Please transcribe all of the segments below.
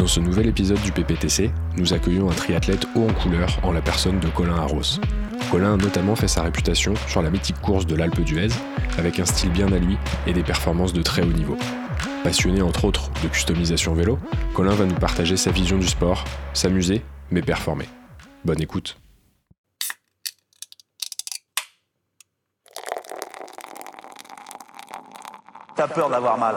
Dans ce nouvel épisode du PPTC, nous accueillons un triathlète haut en couleur en la personne de Colin Arros. Colin a notamment fait sa réputation sur la mythique course de l'Alpe d'Huez, avec un style bien à lui et des performances de très haut niveau. Passionné entre autres de customisation vélo, Colin va nous partager sa vision du sport, s'amuser, mais performer. Bonne écoute. T'as peur d'avoir mal.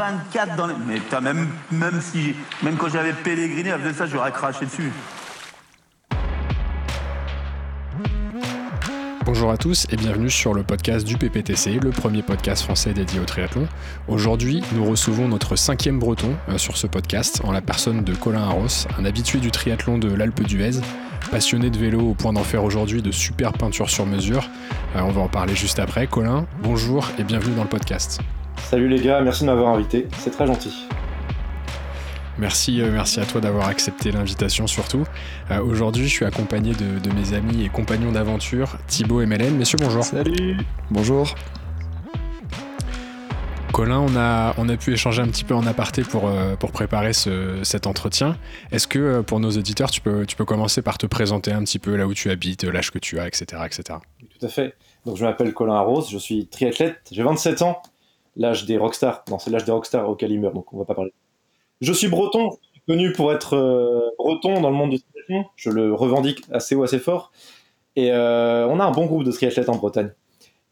24 dans les... Mais t'as même, même si... Même quand j'avais pèleriné, faisait ça, j'aurais craché dessus. Bonjour à tous et bienvenue sur le podcast du PPTC, le premier podcast français dédié au triathlon. Aujourd'hui, nous recevons notre cinquième breton euh, sur ce podcast, en la personne de Colin Arros, un habitué du triathlon de l'Alpe d'Huez, passionné de vélo au point d'en faire aujourd'hui de super peintures sur mesure. Euh, on va en parler juste après. Colin, bonjour et bienvenue dans le podcast. Salut les gars, merci de m'avoir invité, c'est très gentil. Merci, euh, merci à toi d'avoir accepté l'invitation surtout. Euh, aujourd'hui, je suis accompagné de, mes amis et compagnons d'aventure, Thibaut et Mélène. Messieurs, bonjour. Salut. Bonjour. Colin, on a, on a pu échanger un petit peu en aparté pour, euh, pour préparer cet entretien. Est-ce que pour nos auditeurs, tu peux, tu peux commencer par te présenter un petit peu là où tu habites, l'âge que tu as, etc. etc. Tout à fait. Donc je m'appelle Colin Arros, je suis triathlète, j'ai 27 ans l'âge des rockstars. Non, c'est l'âge des rockstars au calibre, donc on va pas parler. Je suis breton, connu pour être euh, breton dans le monde du triathlon. Je le revendique assez haut, assez fort. Et euh, on a un bon groupe de triathlètes en Bretagne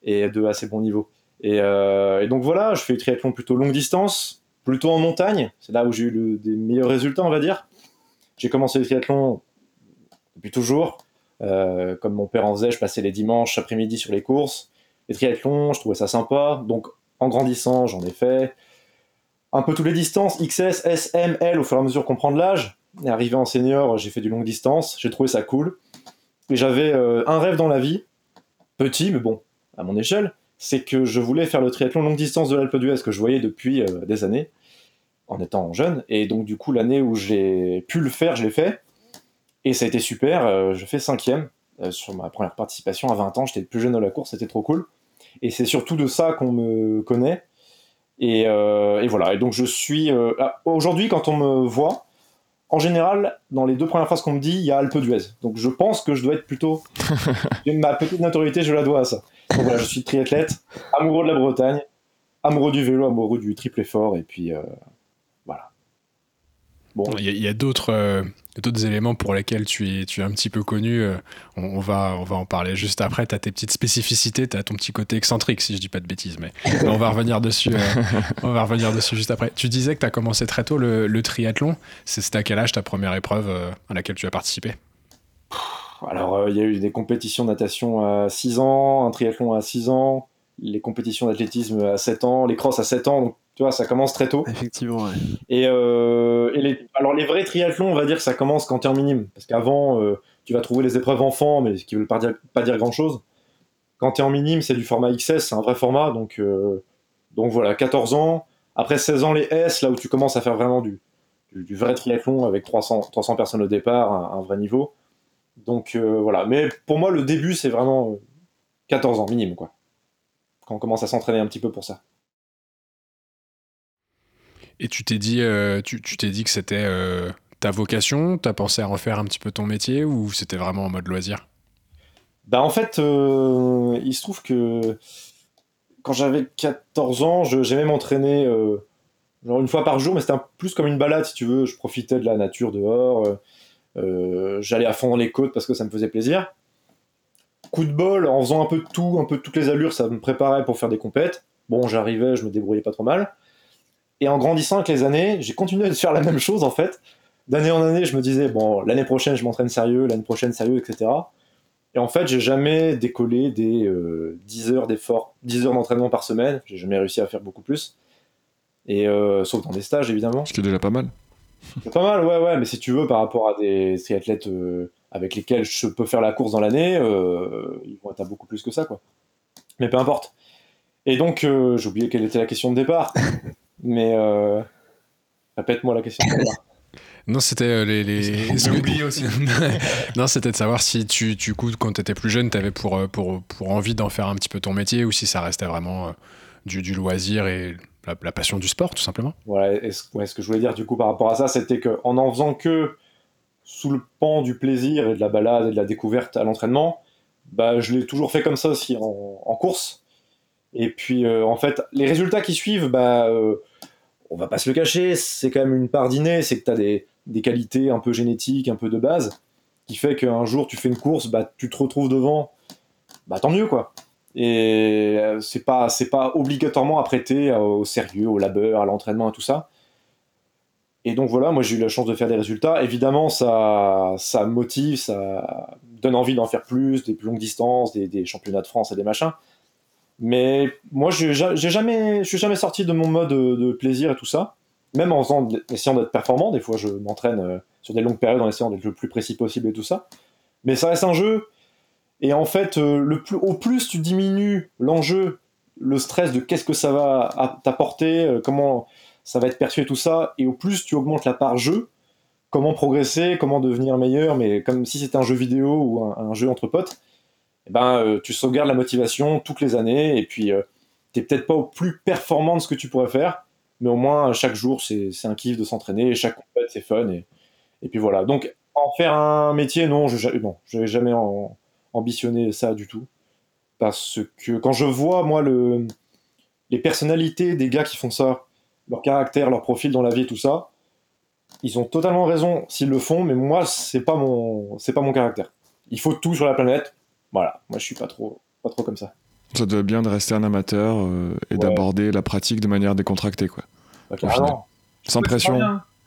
et de assez bon niveau. Euh, et, donc voilà, je fais du triathlon plutôt longue distance, plutôt en montagne. C'est là où j'ai eu des meilleurs résultats, on va dire. J'ai commencé le triathlon depuis toujours. comme mon père en faisait, je passais les dimanches après-midi sur les courses. Les triathlons, je trouvais ça sympa. Donc en grandissant, j'en ai fait un peu toutes les distances, XS, S, M, L, au fur et à mesure qu'on prend de l'âge. Et arrivé en senior, j'ai fait du longue distance, j'ai trouvé ça cool. Et j'avais euh, un rêve dans la vie, petit, mais bon, à mon échelle, c'est que je voulais faire le triathlon longue distance de l'Alpe d'Huez que je voyais depuis euh, des années, en étant jeune. Et donc, du coup, l'année où j'ai pu le faire, je l'ai fait. Et ça a été super, euh, je fais cinquième sur ma première participation à 20 ans, j'étais plus jeune dans la course, c'était trop cool. Et c'est surtout de ça qu'on me connaît. Et, euh, voilà. Et donc je suis. Euh, ah, aujourd'hui, quand on me voit, en général, dans les deux premières phrases qu'on me dit, il y a Alpe d'Huez. Donc je pense que je dois être plutôt. ma petite notoriété, je la dois à ça. Donc voilà, je suis triathlète, amoureux de la Bretagne, amoureux du vélo, amoureux du triple effort, et puis euh, voilà. Bon. Il y a, d'autres d'autres éléments pour lesquels tu es, tu es un petit peu connu. Euh, on, va, on va en parler juste après. Tu as tes petites spécificités, tu as ton petit côté excentrique, si je dis pas de bêtises, mais on va revenir dessus. Euh, on va revenir dessus juste après. Tu disais que tu as commencé très tôt le, triathlon. C'était à quel âge ta première épreuve euh, à laquelle tu as participé? Alors, il y a eu des compétitions de natation à 6 ans, un triathlon à 6 ans, les compétitions d'athlétisme à 7 ans, les crosses à 7 ans. Donc, tu vois, ça commence très tôt. Effectivement, ouais. Et, euh, les, alors, les vrais triathlons, on va dire que ça commence quand tu es en minime. Parce qu'avant, euh, tu vas trouver les épreuves enfants, mais ce qui ne veut pas dire, pas dire grand-chose. Quand tu es en minime, c'est du format XS, c'est un vrai format. Donc, euh, donc voilà, 14 ans. Après 16 ans, les S, là où tu commences à faire vraiment du, du, vrai triathlon avec 300, 300 personnes au départ, un, un vrai niveau. Donc voilà. Mais pour moi, le début, c'est vraiment 14 ans minime, quoi. Quand on commence à s'entraîner un petit peu pour ça. Et tu t'es dit, euh, tu, t'es dit que c'était euh, ta vocation? T'as pensé à refaire un petit peu ton métier ou c'était vraiment en mode loisir? Bah en fait, euh, il se trouve que quand j'avais 14 ans, j'aimais m'entraîner genre une fois par jour, mais c'était plus comme une balade si tu veux. Je profitais de la nature dehors. J'allais à fond dans les côtes parce que ça me faisait plaisir. Coup de bol, en faisant un peu de tout, un peu toutes les allures, ça me préparait pour faire des compètes. Bon, j'arrivais, je me débrouillais pas trop mal. Et en grandissant avec les années, j'ai continué de faire la même chose en fait. D'année en année, je me disais, bon, l'année prochaine, je m'entraîne sérieux, l'année prochaine, sérieux, etc. Et en fait, j'ai jamais décollé des 10 heures d'effort, 10 heures d'entraînement par semaine. J'ai jamais réussi à faire beaucoup plus. Et sauf dans des stages, évidemment. Ce qui est déjà pas mal. C'est pas mal, ouais, ouais, mais si tu veux, par rapport à des triathlètes avec lesquels je peux faire la course dans l'année, ils vont être à beaucoup plus que ça, quoi. Mais peu importe. Et donc, j'ai oublié quelle était la question de départ. mais répète-moi la question. Non, c'était les. les... oublié aussi. non, c'était de savoir si tu, tu coup, quand tu étais plus jeune, tu avais pour, pour, pour envie d'en faire un petit peu ton métier ou si ça restait vraiment du, du loisir et la, passion du sport, tout simplement. Voilà, et ce, ce, que je voulais dire du coup par rapport à ça, c'était qu'en en faisant que sous le pan du plaisir et de la balade et de la découverte à l'entraînement, bah, je l'ai toujours fait comme ça aussi en, course. Et puis, euh, en fait, les résultats qui suivent, bah, euh, on va pas se le cacher, c'est quand même une part d'inné, c'est que tu as des, des, qualités un peu génétiques, un peu de base, qui fait qu'un jour tu fais une course, bah, tu te retrouves devant, bah tant mieux quoi. Et euh, c'est pas, c'est pas obligatoirement prêter au sérieux, au labeur, à l'entraînement, à tout ça. Et donc voilà, moi j'ai eu la chance de faire des résultats. Évidemment, ça, ça motive, ça donne envie d'en faire plus, des plus longues distances, des, championnats de France et des machins. Mais moi, je jamais, je suis jamais sorti de mon mode de, plaisir et tout ça. Même en faisant, essayant d'être performant, des fois je m'entraîne euh, sur des longues périodes en essayant d'être le plus précis possible et tout ça. Mais ça reste un jeu. Et en fait, euh, le plus, au plus tu diminues l'enjeu, le stress de qu'est-ce que ça va t'apporter, euh, comment ça va être perçu et tout ça, et au plus tu augmentes la part jeu, comment progresser, comment devenir meilleur, mais comme si c'était un jeu vidéo ou un, jeu entre potes, eh ben, euh, tu sauvegardes la motivation toutes les années, et puis euh, t'es peut-être pas au plus performant de ce que tu pourrais faire, mais au moins chaque jour c'est un kiff de s'entraîner, chaque compète c'est fun, et, et puis voilà. Donc en faire un métier, non, je n'avais jamais ambitionné ça du tout. Parce que quand je vois, moi, le, les personnalités des gars qui font ça, leur caractère, leur profil dans la vie, tout ça, ils ont totalement raison s'ils le font, mais moi, c'est pas mon, c'est pas mon caractère. Il faut tout sur la planète. Voilà, moi, je suis pas trop, pas trop comme ça. Ça doit bien de rester un amateur euh, et d'aborder la pratique de manière décontractée, quoi. Bah, Sans pression.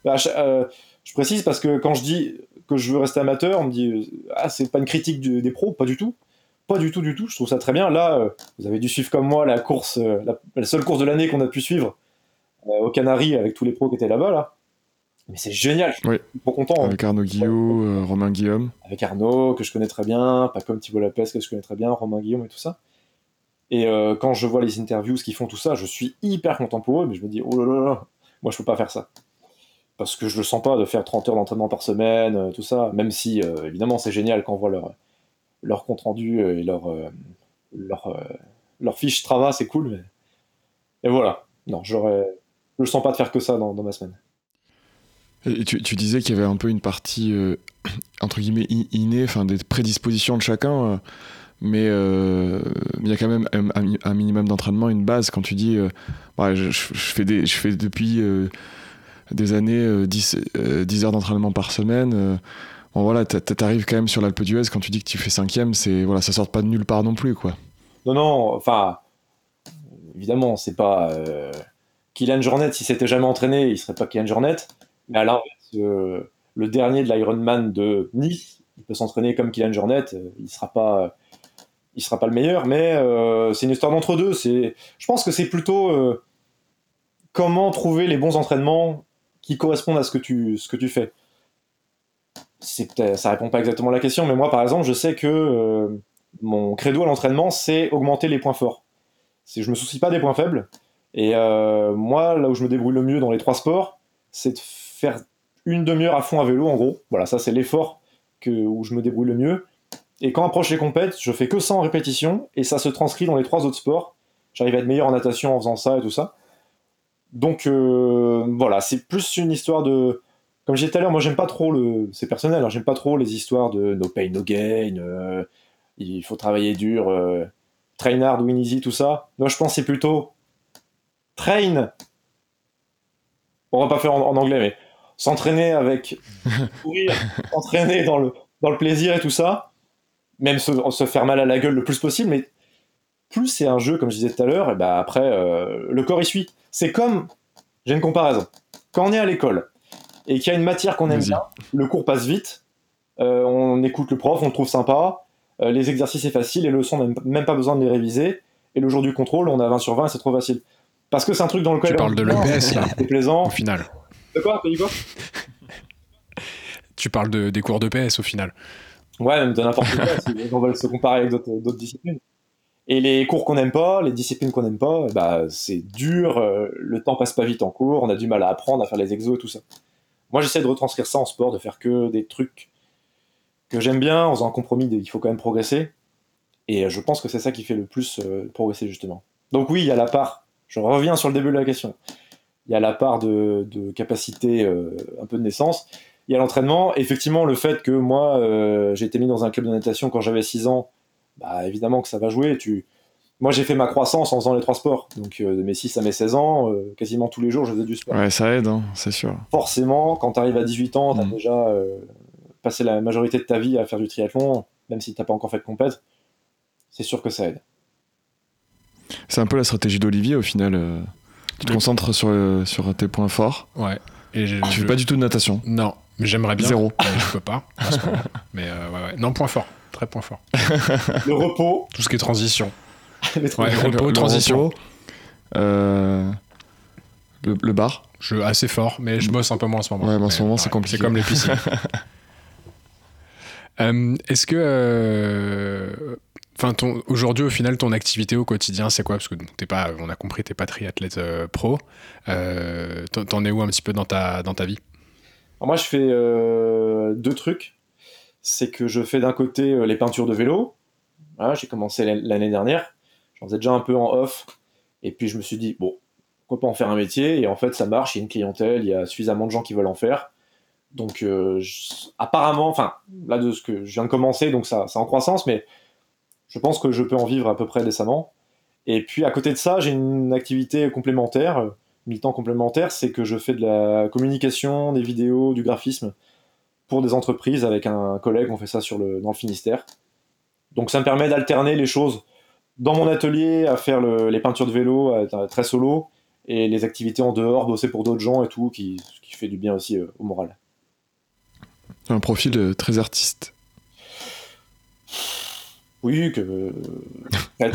Bah, euh, je, précise parce que quand je dis que je veux rester amateur, on me dit euh, ah c'est pas une critique des pros, pas du tout, pas du tout du tout. Je trouve ça très bien. Là, vous avez dû suivre comme moi la course, la seule course de l'année qu'on a pu suivre euh, aux Canaries avec tous les pros qui étaient là-bas là. Mais c'est génial, je suis trop content. Hein. Avec Arnaud Guillaume, euh, Romain Guillaume. Avec Arnaud, que je connais très bien, pas comme Thibault Lapes, que je connais très bien, Romain Guillaume et tout ça. Et euh, quand je vois les interviews, ce qu'ils font, tout ça, je suis hyper content pour eux, mais je me dis, oh là là là, moi je peux pas faire ça. Parce que je le sens pas de faire 30 heures d'entraînement par semaine, tout ça, même si évidemment c'est génial quand on voit leur, leur compte rendu et leur, leur, leur fiche Strava, c'est cool. Mais... Et voilà, non, j'aurais je sens pas de faire que ça dans, ma semaine. Tu, disais qu'il y avait un peu une partie, euh, entre guillemets, innée, enfin des prédispositions de chacun, euh, mais euh, il y a quand même un, minimum d'entraînement, une base. Quand tu dis, bah, je, fais depuis des années 10, 10 heures d'entraînement par semaine, bon voilà, t'arrives quand même sur l'Alpe d'Huez, quand tu dis que tu fais cinquième, c'est, voilà, ça sort pas de nulle part non plus, quoi. Non, non, enfin, évidemment, c'est pas Kylian Jornet, s'il s'était jamais entraîné, il serait pas Kylian Jornet. Mais à l'inverse, euh, le dernier de l'Ironman de Nice, il peut s'entraîner comme Kylian Jornet, euh, il sera pas, sera pas le meilleur, mais euh, c'est une histoire d'entre deux. C'est, je pense que c'est plutôt comment trouver les bons entraînements qui correspondent à ce que tu, ce que tu fais. C'est, ça répond pas exactement à la question, mais moi, par exemple, je sais que mon credo à l'entraînement, c'est augmenter les points forts. Je me soucie pas des points faibles. Et moi, là où je me débrouille le mieux dans les trois sports, c'est de faire une demi-heure à fond à vélo, en gros. Voilà, ça c'est l'effort où je me débrouille le mieux. Et quand approche les compètes, je fais que 100 répétitions, et ça se transcrit dans les trois autres sports. J'arrive à être meilleur en natation en faisant ça et tout ça. Donc euh, voilà, c'est plus une histoire de... Comme j'ai dit tout à l'heure, moi j'aime pas trop le... C'est personnel, hein, j'aime pas trop les histoires de no pain, no gain, euh, il faut travailler dur, train hard, win easy, tout ça. Moi je pense c'est plutôt train. On va pas faire en, anglais, mais s'entraîner avec courir, s'entraîner dans le, dans le plaisir et tout ça, même se, faire mal à la gueule le plus possible, mais plus c'est un jeu, comme je disais tout à l'heure, et ben après, euh, le corps y suit. C'est comme J'ai une comparaison. Quand on est à l'école et qu'il y a une matière qu'on aime bien, le cours passe vite, euh, on écoute le prof, on le trouve sympa, euh, les exercices c'est facile, les leçons on n'a même pas besoin de les réviser, et le jour du contrôle, on a 20 sur 20 et c'est trop facile. Parce que c'est un truc dans lequel Tu parles de l'EPS, là. c'est plaisant. Au final. De quoi T'as dit quoi Tu parles de, des cours de PS au final. Ouais, même de n'importe quoi, si on veut se comparer avec d'autres d'autres disciplines. Et les cours qu'on n'aime pas, les disciplines qu'on n'aime pas, bah, c'est dur, euh, le temps passe pas vite en cours, on a du mal à apprendre, à faire les exos et tout ça. Moi, j'essaie de retranscrire ça en sport, de faire que des trucs que j'aime bien, en faisant un compromis, de- il faut quand même progresser. Et euh, je pense que c'est ça qui fait le plus euh, progresser, justement. Donc oui, il y a la part, je reviens sur le début de la question, il y a la part de, de capacité euh, un peu de naissance, il y a l'entraînement. Effectivement, le fait que moi, euh, j'ai été mis dans un club de natation quand j'avais 6 ans, bah, évidemment que ça va jouer. Tu... Moi, j'ai fait ma croissance en faisant les trois sports. Donc, euh, de mes 6 à mes 16 ans, quasiment tous les jours, je faisais du sport. Ouais, ça aide, hein, c'est sûr. Forcément, quand tu arrives à 18 ans, tu as Mm. déjà passé la majorité de ta vie à faire du triathlon, même si tu pas encore fait de compète. C'est sûr que ça aide. C'est un peu la stratégie d'Olivier au final. Tu te concentres sur, euh, sur tes points forts. Ouais. Et je, Tu je- fais pas du tout de natation. Non, mais j'aimerais bien. Zéro. Mais je peux pas. mais euh, ouais, ouais. Non, point fort. Très point fort. Le repos, Tout ce qui est transition. Ouais, repos, le transition. repos, euh, le, le bar. Je assez fort, mais je bosse un peu moins en ce moment. Ouais, mais en ce moment, c'est compliqué. C'est comme les piscines. Euh, Est-ce que, euh, aujourd'hui, au final, ton activité au quotidien, c'est quoi? Parce que t'es pas, on a compris, t'es pas triathlète euh, pro. Euh, T'en es où un petit peu dans ta dans ta vie? Moi, je fais euh, deux trucs. C'est que je fais d'un côté euh, les peintures de vélo. J'ai commencé l'an- l'année dernière. J'en faisais déjà un peu en off. Et puis je me suis dit, bon, pourquoi pas en faire un métier? Et en fait, ça marche. Il y a une clientèle, il y a suffisamment de gens qui veulent en faire. Donc, apparemment, enfin, là, de ce que je viens de commencer, donc ça, c'est en croissance, mais je pense que je peux en vivre à peu près décemment. Et puis, à côté de ça, j'ai une activité complémentaire, euh, mi-temps complémentaire, c'est que je fais de la communication, des vidéos, du graphisme pour des entreprises avec un collègue, on fait ça sur le, dans le Finistère. Donc ça me permet d'alterner les choses dans mon atelier, à faire le- les peintures de vélo, être très solo, et les activités en dehors, bosser pour d'autres gens et tout, qui, qui fait du bien aussi euh, au moral. Un profil euh, très artiste. Oui, que... euh, euh,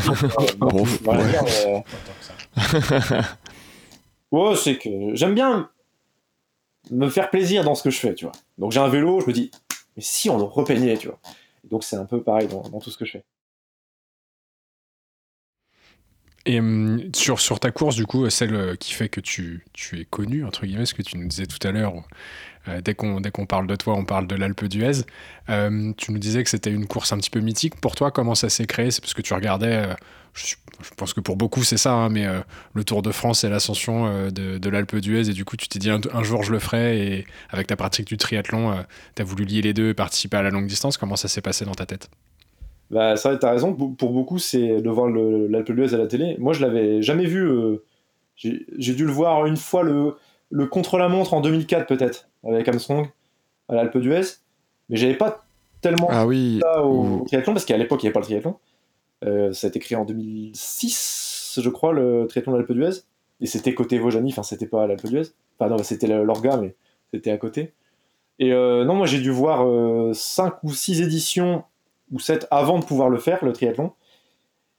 Bon, voilà, ouais. c'est que j'aime bien me faire plaisir dans ce que je fais, tu vois. Donc j'ai un vélo, je me dis, mais si on le repeignait, tu vois. Donc c'est un peu pareil dans, dans tout ce que je fais. Et hum, sur, sur ta course, du coup, celle euh, qui fait que tu, tu es connu, entre guillemets, ce que tu nous disais tout à l'heure, euh, dès qu'on dès qu'on parle de toi, on parle de l'Alpe d'Huez. Euh, tu nous disais que c'était une course un petit peu mythique. Pour toi, comment ça s'est créé? C'est parce que tu regardais, euh, je, pense que pour beaucoup c'est ça, hein, mais euh, le Tour de France et l'ascension euh, de, l'Alpe d'Huez, et du coup tu t'es dit un, jour je le ferai, et avec ta pratique du triathlon, tu as voulu lier les deux et participer à la longue distance. Comment ça s'est passé dans ta tête? Bah, ça, t'as raison. Pour beaucoup, c'est de voir l'Alpe d'Huez à la télé. Moi, je l'avais jamais vu. euh, J'ai dû le voir une fois le, le contre-la-montre en 2004, peut-être, avec Armstrong, à l'Alpe d'Huez. Mais j'avais pas tellement Ah oui. ça au ou- triathlon, parce qu'à l'époque, il n'y avait pas le triathlon. Euh, ça a été créé en 2006, je crois, le triathlon de l'Alpe d'Huez. Et c'était côté Vaujany, enfin, c'était pas à l'Alpe d'Huez. Enfin, non, c'était l'Orga, mais c'était à côté. Et euh, non, moi, j'ai dû voir 5 ou 6 éditions, ou 7 avant de pouvoir le faire, le triathlon.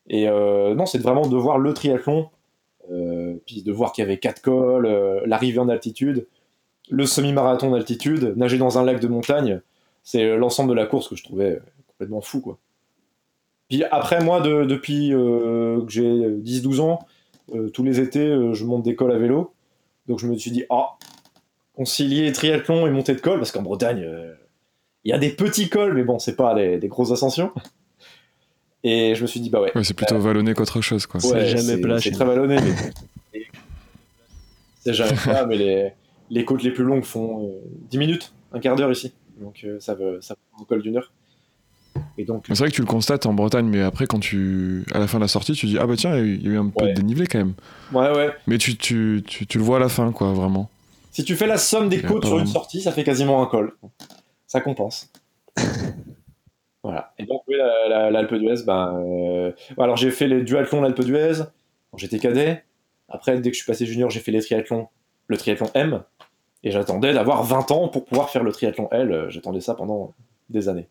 Et euh, non, c'est vraiment de voir le triathlon, euh, puis de voir qu'il y avait 4 cols, euh, l'arrivée en altitude, le semi-marathon d'altitude, nager dans un lac de montagne. C'est l'ensemble de la course que je trouvais euh, complètement fou, quoi. Puis après, moi, de- depuis euh, que j'ai 10-12 ans, euh, tous les étés, euh, je monte des cols à vélo. Donc je me suis dit, ah, concilier triathlon et montée de col, parce qu'en Bretagne, euh, il y a des petits cols, mais bon, c'est pas des, des grosses ascensions. Et je me suis dit, bah ouais. Ouais, c'est plutôt vallonné qu'autre chose, quoi. C'est Ouais, jamais plat C'est très vallonné, mais. c'est jamais plat, mais les, les côtes les plus longues font euh, 10 minutes, un quart d'heure ici. Donc euh, ça veut ça col d'une heure. Et donc, C'est vrai que tu le constates en Bretagne, mais après, quand tu. À la fin de la sortie, tu dis Ah bah tiens, il y a eu- un peu de dénivelé quand même. ouais, ouais. Mais tu, tu, tu, tu le vois à la fin, quoi, vraiment. Si tu fais la somme des côtes sur une sortie, ça fait quasiment un col. Ça compense. voilà. Et donc, oui, la- la- l'Alpe d'Huez, ben. euh, Alors, j'ai fait les duathlons l'Alpe d'Huez quand j'étais cadet. Après, dès que je suis passé junior, j'ai fait les triathlons le triathlon M. Et j'attendais d'avoir 20 ans pour pouvoir faire le triathlon L. Euh, J'attendais ça pendant des années.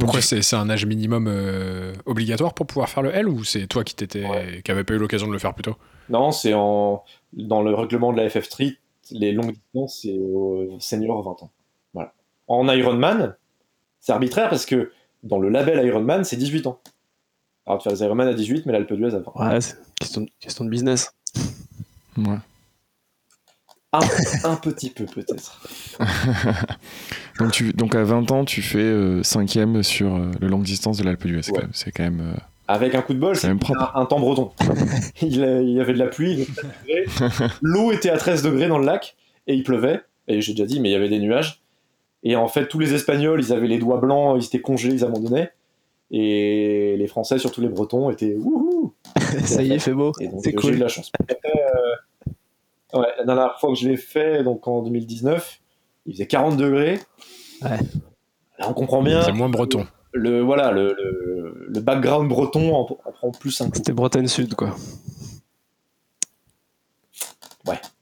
Pourquoi c'est c'est un âge minimum euh, obligatoire pour pouvoir faire le L ou c'est toi qui t'étais Ouais. qui avait pas eu l'occasion de le faire plus tôt? Non, c'est en dans le règlement de la FF Street, les longues distances, c'est au senior 20 ans. Voilà. En Ironman, c'est arbitraire parce que dans le label Ironman, c'est 18 ans. Alors, tu fais les Ironman à 18, mais l'Alpe d'Huez à 20. Ouais, c'est question de, question de business. Ouais. Un, un petit peu, peut-être. Donc, tu, donc à 20 ans, tu fais euh, cinquième sur euh, le longue distance de l'Alpe d'Huez. C'est Ouais. quand même- C'est quand même. euh, Avec un coup de bol, C'est un, un temps breton. il, a- il y avait de la pluie, il faisait 13 degrés. l'eau était à 13 degrés dans le lac, et il pleuvait. Et j'ai déjà dit, mais il y avait des nuages. Et en fait, tous les Espagnols, ils avaient les doigts blancs, ils étaient congelés, ils abandonnaient. Et les Français, surtout les Bretons, étaient wouhou Ça y est, fait beau. C'est euh, j'ai eu cool. de la chance. Ouais, la dernière fois que je l'ai fait, donc en 2019, il faisait 40 degrés. Ouais. Là, on comprend bien. C'est moins breton. Le, voilà, le, le, le background breton en, en prend plus un coup. C'était Bretagne Sud, quoi.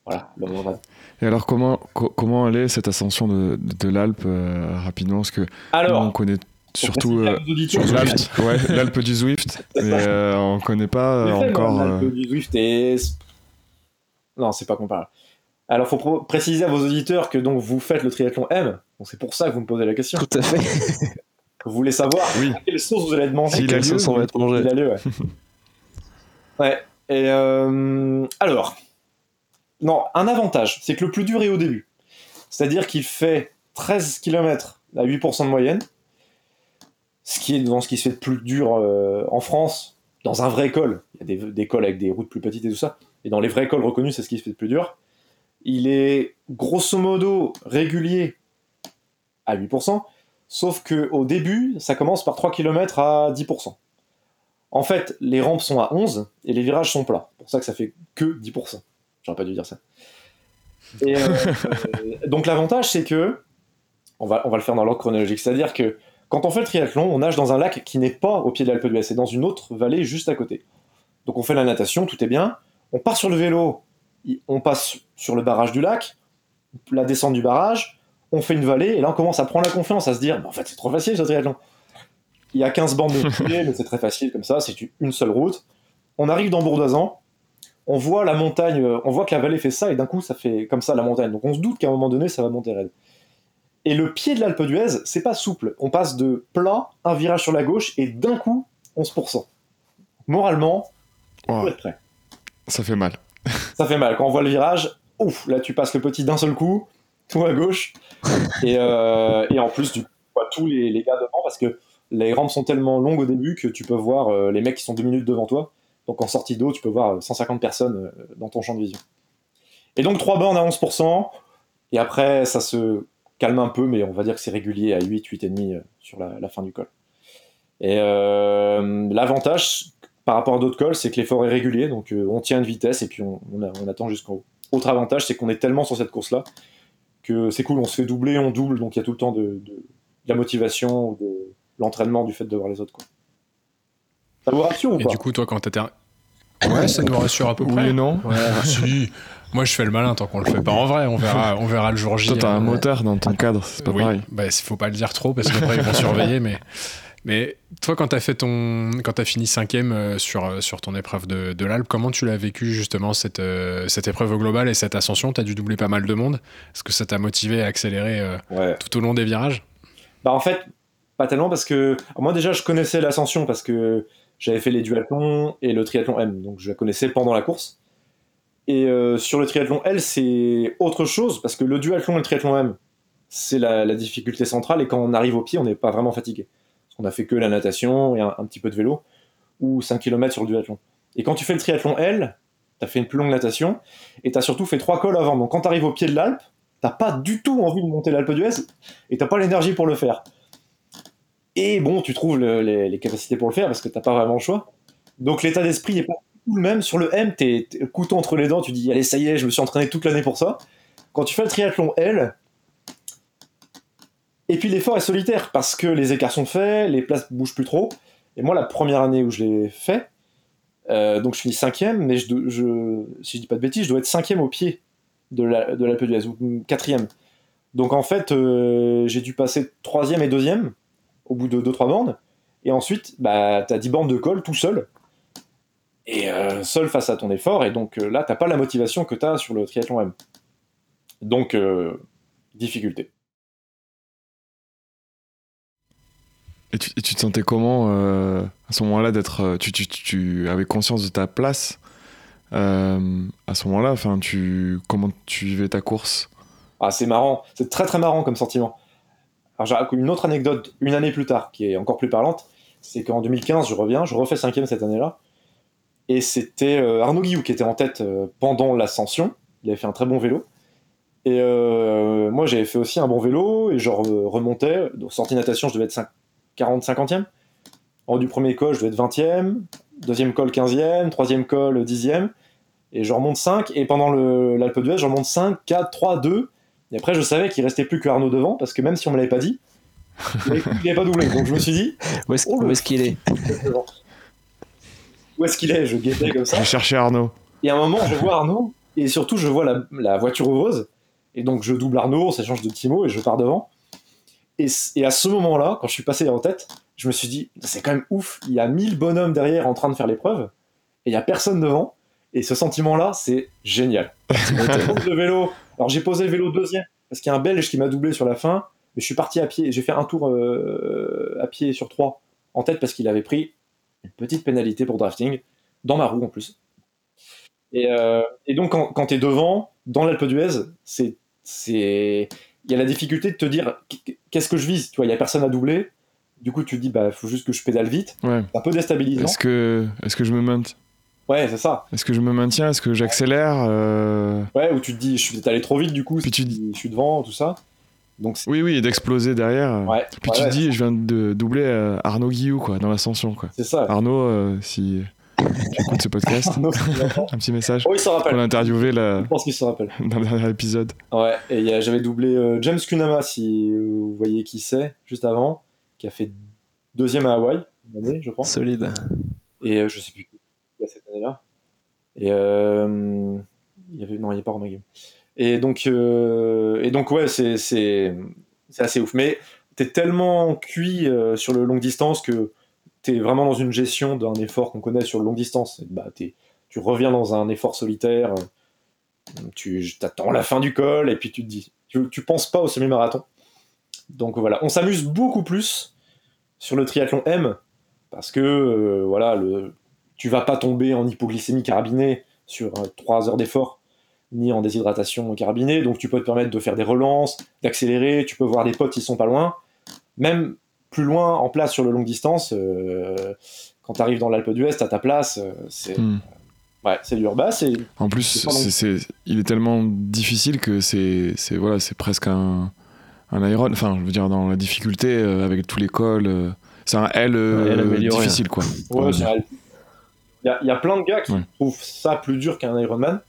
Voilà, le Rhône. Et alors, comment, co- comment allait cette ascension de, de, de l'Alpe euh, rapidement? Parce que Alors, on connaît surtout euh, l'Alpe ouais, l'Alpe du Zwift, mais euh, on connaît pas encore. moi, euh, l'Alpe du Zwift et... Non, c'est pas comparable. Alors, faut préciser à vos auditeurs que donc vous faites le triathlon M, donc c'est pour ça que vous me posez la question. Tout à fait. Vous voulez savoir Oui. à quelle sauce vous allez être mangé S'il a Quelle lieu, sauce on va être mangé Il a lieu, ouais. ouais. Et euh, alors, non, un avantage, c'est que le plus dur est au début. C'est-à-dire qu'il fait 13 km à 8% de moyenne, ce qui est dans ce qui se fait de plus dur euh, en France, dans un vrai col. Il y a des, des cols avec des routes plus petites et tout ça. Et dans les vrais cols reconnus, c'est ce qui se fait de plus dur. Il est grosso modo régulier à 8%, sauf que au début, ça commence par 3 km à 10%. En fait, les rampes sont à 11 et les virages sont plats. C'est pour ça que ça fait que 10%. J'aurais pas dû dire ça. Euh, donc l'avantage, c'est que, on va, on va le faire dans l'ordre chronologique, c'est-à-dire que quand on fait le triathlon, on nage dans un lac qui n'est pas au pied de l'Alpe d'Huez, c'est dans une autre vallée juste à côté. Donc on fait la natation, tout est bien. On part sur le vélo, on passe sur le barrage du lac, la descente du barrage, on fait une vallée, et là on commence à prendre la confiance, à se dire, Bah, en fait c'est trop facile ce triathlon. Il y a 15 bandes de pieds, mais c'est très facile comme ça, c'est une seule route. On arrive dans Bourdoisan, on voit la montagne, euh, on voit que la vallée fait ça, et d'un coup ça fait comme ça la montagne. Donc on se doute qu'à un moment donné ça va monter raide. Et le pied de l'Alpe d'Huez, c'est pas souple. On passe de plat, un virage sur la gauche, et d'un coup, 11%. Moralement, oh, faut être prêt. Ça fait mal. Ça fait mal. Quand on voit le virage, ouf, là tu passes le petit d'un seul coup, tout à gauche. Et, euh, en plus, tu vois tous les, gars devant parce que les rampes sont tellement longues au début que tu peux voir euh, les mecs qui sont deux minutes devant toi. Donc en sortie d'eau, tu peux voir 150 personnes euh, dans ton champ de vision. Et donc 3 bornes à 11%. Et après, ça se calme un peu, mais on va dire que c'est régulier à 8, 8,5 euh, sur la, fin du col. Et l'avantage par rapport à d'autres cols, c'est que l'effort est régulier, donc euh, on tient une vitesse et puis on, on a- on attend jusqu'en haut. Autre avantage, c'est qu'on est tellement sur cette course-là que c'est cool, on se fait doubler, on double, donc il y a tout le temps de, de- de la motivation, de l'entraînement du fait de voir les autres. Quoi. Ça vous rassure ou Et pas du coup, toi, quand t'étais. Ouais, ça nous rassure à peu Oui près. et non. Ouais, si. Moi, je fais le malin tant qu'on le fait pas en vrai. On verra, on verra le jour J. Toi, t'as un moteur dans ton cadre, c'est pas oui, pareil. bah, il faut pas le dire trop parce qu'après ils vont surveiller. Mais, mais toi, quand t'as fait ton, quand fini cinquième euh, sur euh, sur ton épreuve de, de l'Alpe, comment tu l'as vécu justement cette euh, cette épreuve globale et cette ascension? T'as dû doubler pas mal de monde. Est-ce que ça t'a motivé à accélérer Ouais. tout au long des virages? Bah en fait, pas tellement parce que moi déjà je connaissais l'ascension parce que j'avais fait les duathlons et le triathlon M, donc je la connaissais pendant la course. Et euh, sur le triathlon L, c'est autre chose parce que le duathlon et le triathlon M, c'est la, la difficulté centrale et quand on arrive au pied, on n'est pas vraiment fatigué. Qu'on a fait que la natation et un, petit peu de vélo ou 5 km sur le duathlon. Et quand tu fais le triathlon L, t'as fait une plus longue natation et t'as surtout fait trois cols avant. Donc quand t'arrives au pied de l'Alpe, t'as pas du tout envie de monter l'Alpe d'Huez et t'as pas l'énergie pour le faire. Et bon, tu trouves le- les, capacités pour le faire parce que t'as pas vraiment le choix. Donc l'état d'esprit est pas tout le même. Sur le M, t'es t'es couteau entre les dents, tu dis allez, ça y est, je me suis entraîné toute l'année pour ça. Quand tu fais le triathlon L, et puis l'effort est solitaire parce que les écarts sont faits, les places bougent plus trop. Et moi, la première année où je l'ai fait, euh, donc je finis cinquième, mais je, je, si je dis pas de bêtises, je dois être cinquième au pied de la- d'Huez, ou quatrième. Donc en fait, euh, j'ai dû passer troisième et deuxième au bout de 2-3 bornes. Et ensuite, bah, tu as 10 bornes de col tout seul. Et euh, seul face à ton effort. Et donc euh, là, t'as pas la motivation que tu as sur le triathlon M. Donc, difficulté. Et tu, te sentais comment euh, à ce moment-là d'être. euh, Tu, avais conscience de ta place euh, à ce moment-là? Tu comment tu vivais ta course? Ah, c'est marrant, c'est très très marrant comme sentiment. Alors j'ai une autre anecdote une année plus tard qui est encore plus parlante, c'est qu'en 2015 je reviens, je refais cinquième cette année-là, et c'était Arnaud Guillou qui était en tête pendant l'ascension, il avait fait un très bon vélo, et moi j'avais fait aussi un bon vélo, et je re- remontais, donc sortie natation je devais être 5 40 50e, en du premier col je devais être 20e, deuxième col 15e, troisième col 10e, et je remonte 5, et pendant le- l'Alpe d'Huez je remonte 5, 4, 3, 2, et après, je savais qu'il restait plus que Arnaud devant, parce que même si on me l'avait pas dit, il n'avait pas doublé. Donc je me suis dit, Où est-ce Oh, qu'il est? Où est-ce qu'il est? Je guettais comme ça. J'ai cherché Arnaud. Et à un moment, je vois Arnaud, et surtout, je vois la, la voiture rose, et donc je double Arnaud, ça change de Timo, et je pars devant. Et, à ce moment-là, quand je suis passé en tête, je me suis dit, c'est quand même ouf, il y a 1000 bonhommes derrière en train de faire l'épreuve, et il y a personne devant, et ce sentiment-là, c'est génial. Le vélo, alors j'ai posé le vélo deuxième, parce qu'il y a un Belge qui m'a doublé sur la fin, mais je suis parti à pied, j'ai fait un tour euh, à pied sur trois, en tête parce qu'il avait pris une petite pénalité pour drafting, dans ma roue en plus. Et, euh, et donc, quand, quand tu es devant, dans l'Alpe d'Huez, c'est, il y a la difficulté de te dire qu'est-ce que je vise. Tu vois, il y a personne à doubler. Du coup, tu te dis, bah, faut juste que je pédale vite. Ouais. C'est un peu déstabilisant. Est-ce que, est-ce que je me maintiens Ouais, c'est ça. Est-ce que je me maintiens? Est-ce que j'accélère? Euh, Ouais, où tu te dis, je suis allé trop vite, du coup, Puis tu si je suis devant, tout ça. Donc, Oui, oui, et d'exploser derrière. ouais, Puis ouais, tu te dis, je viens de doubler euh, Arnaud Guillou, quoi, dans l'ascension, quoi. c'est ça. Arnaud, euh, si tu écoutes ce podcast, Arnaud, un petit message. oh, il s'en On rappelle. l'a interviewé là, Je pense qu'il se rappelle. dans le dernier épisode. Ouais, et j'avais doublé euh, James Kunama, si vous voyez qui c'est, juste avant, qui a fait deuxième à Hawaï, je crois. Solide. Et euh, je sais plus qui il y a cette année-là. Et euh, il y avait non, il n'y a pas Romain Guillaume. Et donc, euh, et donc ouais, c'est assez ouf. Mais t'es tellement cuit euh, sur le long distance que t'es vraiment dans une gestion d'un effort qu'on connaît sur le long distance. Bah, tu reviens dans un effort solitaire. euh, Tu t'attends la fin du col et puis tu te dis, tu, tu penses pas au semi-marathon. Donc voilà, on s'amuse beaucoup plus sur le triathlon M parce que euh, voilà, le, tu vas pas tomber en hypoglycémie carabinée sur 3 heures d'effort, ni en déshydratation carabinée, donc tu peux te permettre de faire des relances, d'accélérer, tu peux voir des potes qui sont pas loin. Même plus loin en place sur le longue distance, euh, quand tu arrives dans l'Alpe d'Huez, t'as ta place, euh, c'est Hmm. ouais, c'est dur. Bah, c'est En plus, c'est- il est tellement difficile que c'est, c'est, voilà, c'est presque un, un iron. Enfin, je veux dire, dans la difficulté, euh, avec tous les cols, euh, c'est un L euh, Ouais, L amélioré, difficile, quoi. Ouais, Il y, a- il y a plein de gars qui Ouais. trouvent ça plus dur qu'un Ironman.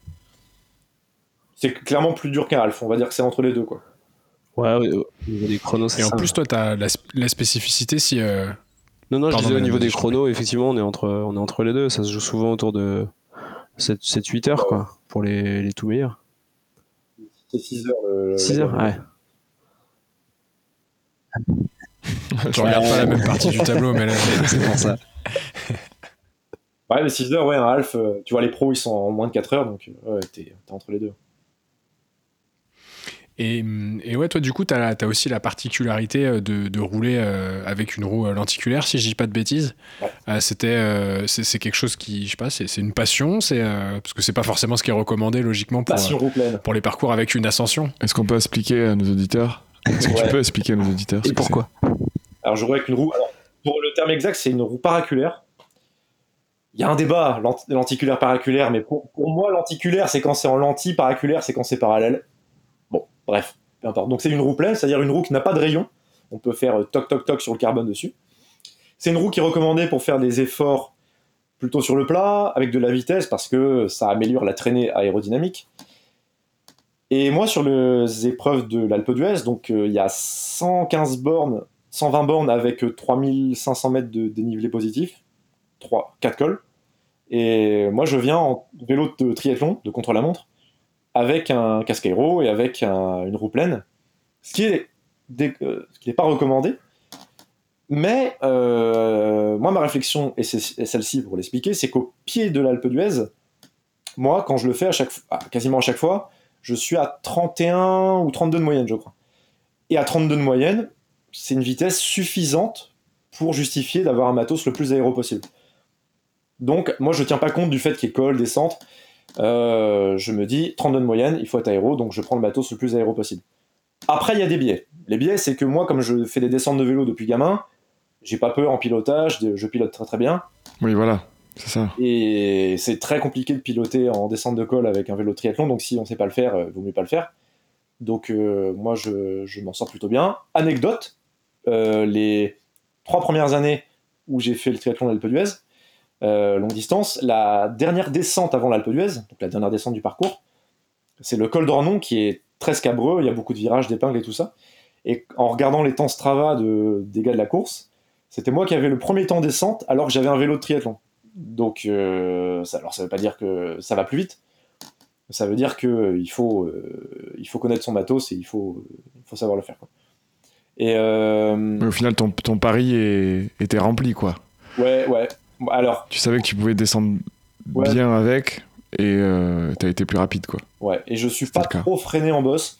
C'est clairement plus dur qu'un Half. On va dire que c'est entre les deux, quoi. Ouais, au au niveau des chronos, c'est Et en ça. plus, toi, tu as la, sp- la spécificité si. euh, Non, non, je Pardon, disais au niveau des je chronos, effectivement, on est entre, on est entre les deux. Ça se joue souvent autour de 7-8 heures, quoi, pour les, les tout meilleurs. C'est 6 heures. Le, 6 heures, ouais. tu regardes pas la même partie du tableau, mais là, C'est pour ça. Ouais, mais 6 heures, ouais, un half, euh, tu vois, les pros, ils sont en moins de 4 heures, donc euh, ouais, t'es t'es entre les deux. Et, hum, et ouais, toi, du coup, tu as, aussi la particularité euh, de, de rouler euh, avec une roue euh, lenticulaire, si je dis pas de bêtises. Ouais. Euh, C'était, euh, c'est quelque chose qui, je sais pas, c'est une passion, c'est euh, parce que c'est pas forcément ce qui est recommandé logiquement pour, euh, les parcours avec une ascension. Est-ce qu'on peut expliquer à nos auditeurs? Est-ce que Ouais. tu peux expliquer à nos auditeurs Et pourquoi? Alors, je roule avec une roue. Alors, pour le terme exact, c'est une roue paraculaire. Il y a un débat, lent- lenticulaire, paraculaire, mais pour, pour moi, lenticulaire, c'est quand c'est en lentille, paraculaire, c'est quand c'est parallèle. Bref, peu importe. Donc, c'est une roue pleine, c'est-à-dire une roue qui n'a pas de rayon. On peut faire euh, toc toc toc sur le carbone dessus. C'est une roue qui est recommandée pour faire des efforts plutôt sur le plat, avec de la vitesse, parce que ça améliore la traînée aérodynamique. Et moi, sur les épreuves de l'Alpe d'Huez, donc euh, il y a 115 bornes, 120 bornes avec euh, 3500 mètres de dénivelé positif, 3, 4 cols. Et moi, je viens en vélo de triathlon, de contre-la-montre, avec un casque aéro et avec une roue pleine, ce qui est, euh, ce qui n'est pas recommandé. Mais euh, moi, ma réflexion, et c'est celle-ci pour l'expliquer, c'est qu'au pied de l'Alpe d'Huez, moi, quand je le fais à quasiment à chaque fois, je suis à 31 ou 32 de moyenne, je crois. Et à 32 de moyenne, c'est une vitesse suffisante pour justifier d'avoir un matos le plus aéro possible. Donc, moi, je tiens pas compte du fait qu'il y ait. Euh, je me dis 32 de moyenne, il faut être aéro, donc je prends le matos le plus aéro possible. Après, il y a des biais. Les biais, c'est que moi, comme je fais des descentes de vélo depuis gamin, j'ai pas peur en pilotage, je pilote très très bien. Oui, voilà, c'est ça. Et c'est très compliqué de piloter en descente de col avec un vélo triathlon, donc si on sait pas le faire, il euh, vaut mieux pas le faire. Donc euh, moi, je, m'en sors plutôt bien. Anecdote, les trois premières années où j'ai fait le triathlon d'Alpe d'Huez, euh, longue distance. La dernière descente avant l'Alpe d'Huez, donc la dernière descente du parcours, c'est le col d'Ornon qui est très scabreux, il y a beaucoup de virages, d'épingles et tout ça. Et en regardant les temps Strava de, des gars de la course, c'était moi qui avais le premier temps descente alors que j'avais un vélo de triathlon. Donc, euh, ça, alors ça veut pas dire que ça va plus vite. Ça veut dire que il faut, euh, il faut connaître son matos et il faut, il faut savoir le faire. Et Mais au final, ton, ton pari était rempli, quoi. Ouais, ouais. Alors. Tu savais que tu pouvais descendre bien avec et euh, t'as été plus rapide, quoi. Ouais, et je suis pas trop freiné en boss.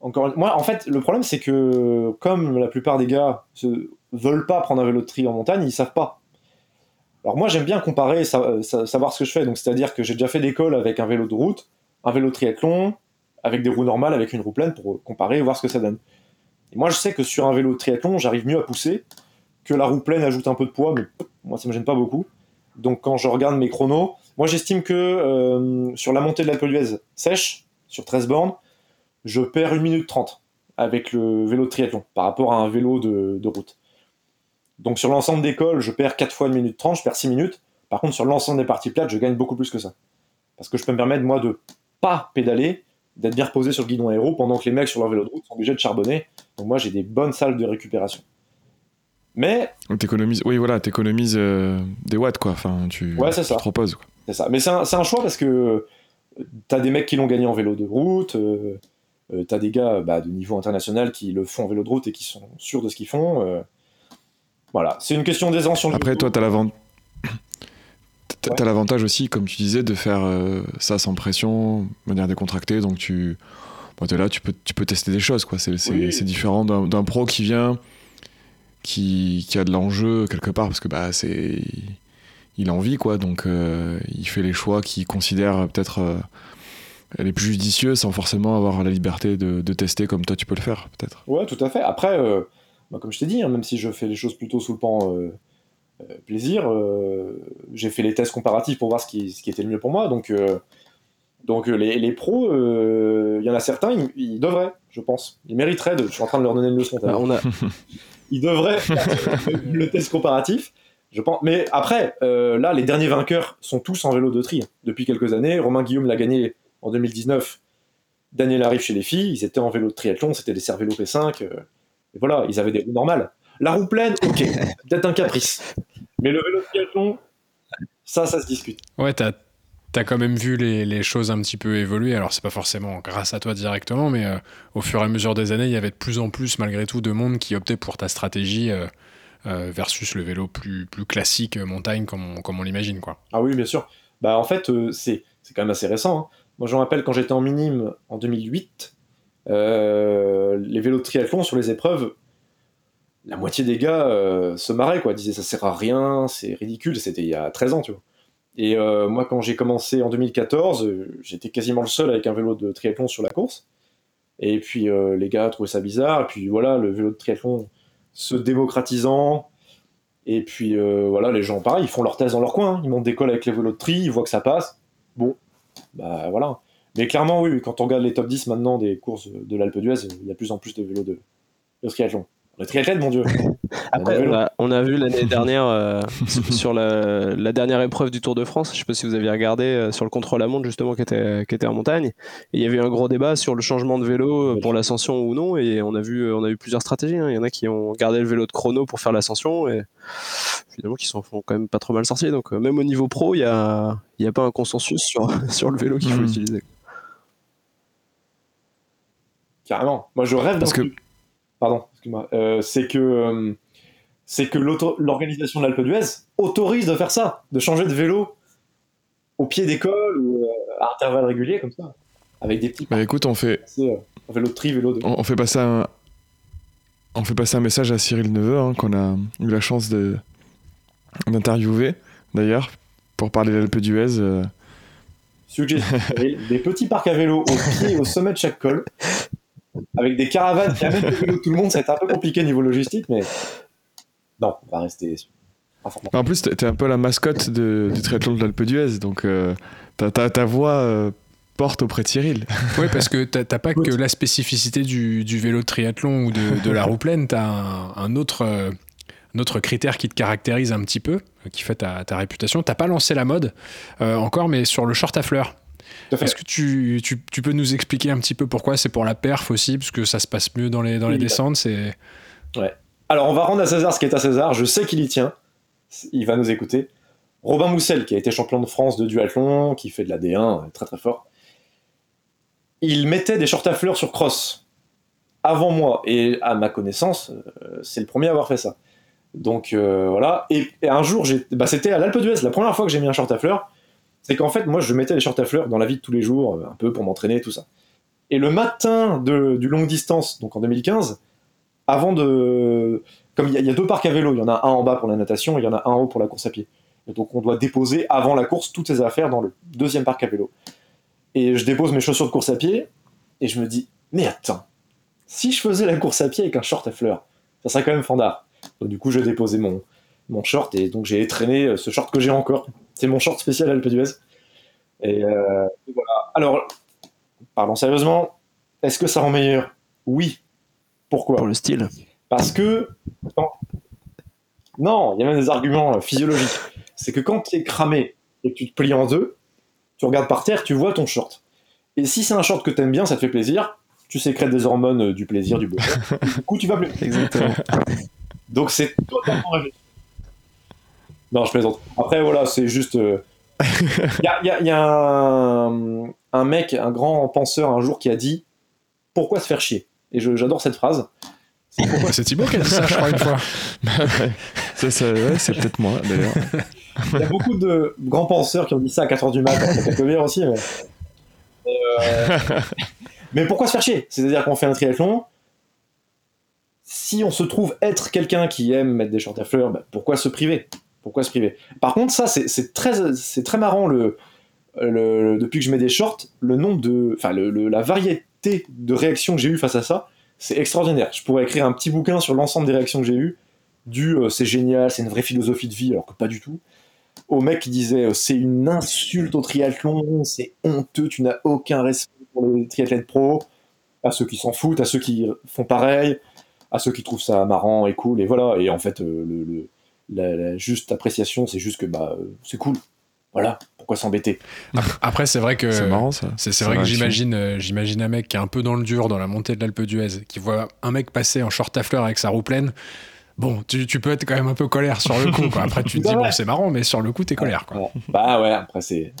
Encore moi, en fait, le problème, c'est que comme la plupart des gars ne veulent pas prendre un vélo de tri en montagne, ils savent pas. Alors moi, j'aime bien comparer, savoir ce que je fais. Donc, c'est-à-dire que j'ai déjà fait l'école avec un vélo de route, un vélo triathlon, avec des roues normales, avec une roue pleine pour comparer et voir ce que ça donne. Et moi, je sais que sur un vélo de triathlon, j'arrive mieux à pousser la roue pleine ajoute un peu de poids, mais moi ça me gêne pas beaucoup. Donc quand je regarde mes chronos, moi j'estime que euh, sur la montée de la d'Huez sèche, sur 13 bornes, je perds 1 minute 30 avec le vélo de triathlon par rapport à un vélo de, route. Donc sur l'ensemble des cols, je perds 4 fois 1 minute 30, je perds 6 minutes. Par contre, sur l'ensemble des parties plates, je gagne beaucoup plus que ça. Parce que je peux me permettre, moi, de pas pédaler, d'être bien reposé sur le guidon aéro pendant que les mecs sur leur vélo de route sont obligés de charbonner. Donc moi, j'ai des bonnes salles de récupération. Mais. T'économises, oui, voilà, t'économises euh, des watts, quoi. Enfin, tu, ouais, c'est ça. te reposes, quoi. C'est ça. Mais c'est un, un, choix parce que t'as des mecs qui l'ont gagné en vélo de route, euh, euh, t'as des gars bah, de niveau international qui le font en vélo de route et qui sont sûrs de ce qu'ils font. voilà, c'est une question d'aisance sur le Après, toi, t'as l'avantage. T'as l'avantage aussi, comme tu disais, de faire ça sans pression, de manière décontractée. Donc tu, bon, es là, tu peux, tu peux tester des choses. quoi. C'est différent d'un pro qui vient, qui, a de l'enjeu quelque part parce que bah c'est il a envie quoi. Donc euh, il fait les choix qu'il considère peut-être euh, les plus judicieux sans forcément avoir la liberté de, tester comme toi tu peux le faire peut-être. Ouais tout à fait. Après euh, bah, comme je t'ai dit hein, même si je fais les choses plutôt sous le pan plaisir j'ai fait les tests comparatifs pour voir ce qui, ce qui était le mieux pour moi. Donc donc les, les pros il y en a certains ils, devraient je pense. Ils mériteraient de, je suis en train de leur donner une leçon bah, on a il devrait faire le test comparatif. Je pense. Mais après, euh, là, les derniers vainqueurs sont tous en vélo de tri depuis quelques années. Romain Guillaume l'a gagné en 2019. Daniel arrive chez les filles. Ils étaient en vélo de triathlon. C'était des Cervélo P5. Euh, et voilà, ils avaient des roues normales. La roue pleine, ok, peut-être un caprice. Mais le vélo de triathlon, ça, ça se discute. Ouais, t'as T'as quand même vu les, choses un petit peu évoluer. Alors, c'est pas forcément grâce à toi directement, mais euh, au fur et à mesure des années, il y avait de plus en plus, malgré tout, de monde qui optait pour ta stratégie euh, euh, versus le vélo plus, classique montagne, comme on, comme on l'imagine. quoi. Ah oui, bien sûr. Bah, en fait, c'est quand même assez récent. Hein. Moi, je me rappelle quand j'étais en minime en 2008, les vélos de triathlon sur les épreuves, la moitié des gars se marraient, quoi. Disaient ça sert à rien, c'est ridicule. C'était il y a 13 ans, tu vois. Et euh, moi, quand j'ai commencé en 2014, euh, j'étais quasiment le seul avec un vélo de triathlon sur la course. Et puis euh, les gars trouvaient ça bizarre. Et puis voilà, le vélo de triathlon se démocratisant. Et puis voilà, les gens, pareil, ils font leur thèse dans leur coin. Ils montent des cols avec les vélos de tri, ils voient que ça passe. Bon, bah voilà. Mais clairement, oui, quand on regarde les top 10 maintenant des courses de l'Alpe d'Huez, il y a de plus en plus de vélos de, de triathlon. Le triathlète, mon Dieu. Après, on a, vu l'année dernière euh, sur la, dernière épreuve du Tour de France. Je ne sais pas si vous aviez regardé euh, sur le contre-la-montre justement qui était, qui était en montagne. Et il y avait eu un gros débat sur le changement de vélo euh, pour l'ascension ou non. Et on a vu, on a eu plusieurs stratégies. Hein. Il y en a qui ont gardé le vélo de chrono pour faire l'ascension et finalement qui s'en font quand même pas trop mal sortir. Donc même au niveau pro, il n'y a, y a pas un consensus sur, sur le vélo qu'il faut hmm. utiliser. carrément. Moi, je rêve Parce d'un que-. Pardon, excuse-moi. Euh, c'est que, euh, c'est que l'organisation de l'Alpe d'Huez autorise de faire ça, de changer de vélo au pied d'école ou euh, à intervalles réguliers comme ça, avec des petits. Bah écoute, on fait, vélo de tri, vélo de. on, on fait passer un, on fait passer un message à Cyril Neveu, hein, qu'on a eu la chance de d'interviewer d'ailleurs pour parler de l'Alpe d'Huez. euh, Suggestion, des petits parcs à vélo au pied et au sommet de chaque col, avec des caravanes qui amènent tout le monde. Ça va être un peu compliqué niveau logistique, mais non, on va rester. En plus, t'es un peu la mascotte de- du triathlon de l'Alpe d'Huez, donc euh, ta, ta- ta voix euh, porte auprès de Cyril. Oui, parce que t'as pas que la spécificité du, du vélo de triathlon ou de, de la roue pleine, t'as un, un autre, euh, un autre critère qui te caractérise un petit peu, qui fait ta, ta réputation. T'as pas lancé la mode euh, encore, mais sur le short à fleurs. Est-ce que tu, tu- tu peux nous expliquer un petit peu pourquoi c'est pour la perf aussi, parce que ça se passe mieux dans les, dans les descentes c'est... Alors, on va rendre à César ce qui est à César. Je sais qu'il y tient. Il va nous écouter. Robin Moussel, qui a été champion de France de duathlon, qui fait de la D1, euh, très très fort. Il mettait des shorts à fleurs sur cross. Avant moi, et à ma connaissance, euh, c'est le premier à avoir fait ça. Donc euh, voilà. Et, et un jour, bah, c'était à l'Alpe d'Huez, la première fois que j'ai mis un short à fleurs. C'est qu'en fait, moi, je mettais des shorts à fleurs dans la vie de tous les jours, euh, un peu pour m'entraîner, tout ça. Et le matin de, du longue distance, donc en 2015, avant de. Comme il y, a- deux parcs à vélo, il y en a un en bas pour la natation et il y en a un en haut pour la course à pied. Et donc on doit déposer avant la course toutes ses affaires dans le deuxième parc à vélo. Et je dépose mes chaussures de course à pied et je me dis, mais attends, si je faisais la course à pied avec un short à fleurs, ça serait quand même fandard. Donc du coup, j'ai déposé mon, mon short et donc j'ai traîné euh, ce short que j'ai encore. C'est mon short spécial Alpe d'Huez. Et euh, voilà. Alors, parlons sérieusement, est-ce que ça rend meilleur? Oui. Pourquoi? Pour le style. parce que. Non, il y a même des arguments euh, physiologiques. C'est que quand tu es cramé et que tu te plies en deux, tu regardes par terre, tu vois ton short. Et si c'est un short que t'aimes bien, ça te fait plaisir, tu sécrètes des hormones euh, du plaisir, du bonheur. du coup, tu vas plus. Exactement. Donc c'est totalement réfléchi. Non, je plaisante. Après, voilà, c'est juste. euh, Il y a, il y a- il y a un, un mec, un grand penseur, un jour qui a dit Pourquoi se faire chier? Et je- j'adore cette phrase. C'est Thibaut qui a dit ça, je crois, une fois. ça, ça- ouais, c'est peut-être moi d'ailleurs. Il y a beaucoup de grands penseurs qui ont dit ça à 4h du matin, ça fait bien aussi, mais... Mais, euh, mais pourquoi se faire chier? C'est-à-dire qu'on fait un triathlon, si on se trouve être quelqu'un qui aime mettre des shorts à fleurs, bah, pourquoi se priver? Pourquoi se priver? Par contre, ça, c'est très, très marrant, depuis que je mets des shorts, le nombre de... Enfin, la variété de réactions que j'ai eues face à ça, c'est extraordinaire. Je pourrais écrire un petit bouquin sur l'ensemble des réactions que j'ai eues, du euh, c'est génial, c'est une vraie philosophie de vie, alors que pas du tout au mec qui disait euh, c'est une insulte au triathlon, c'est honteux, tu n'as aucun respect pour les triathlètes pro, à ceux qui s'en foutent, à ceux qui font pareil, à ceux qui trouvent ça marrant et cool, et voilà. Et en fait, euh, le- la, la juste appréciation, c'est juste que bah, euh, c'est cool. Voilà, pourquoi s'embêter? Après, c'est vrai que. C'est marrant ça. C'est c'est Ça vrai que j'imagine euh, j'imagine un mec qui est un peu dans le dur dans la montée de l'Alpe d'Huez, qui voit un mec passer en short à fleurs avec sa roue pleine. Bon, tu, tu peux être quand même un peu colère sur le coup. Quoi. Après, tu te dis, ouais. bon, c'est marrant, mais sur le coup, t'es colère. Quoi. Bah ouais, après, c'est.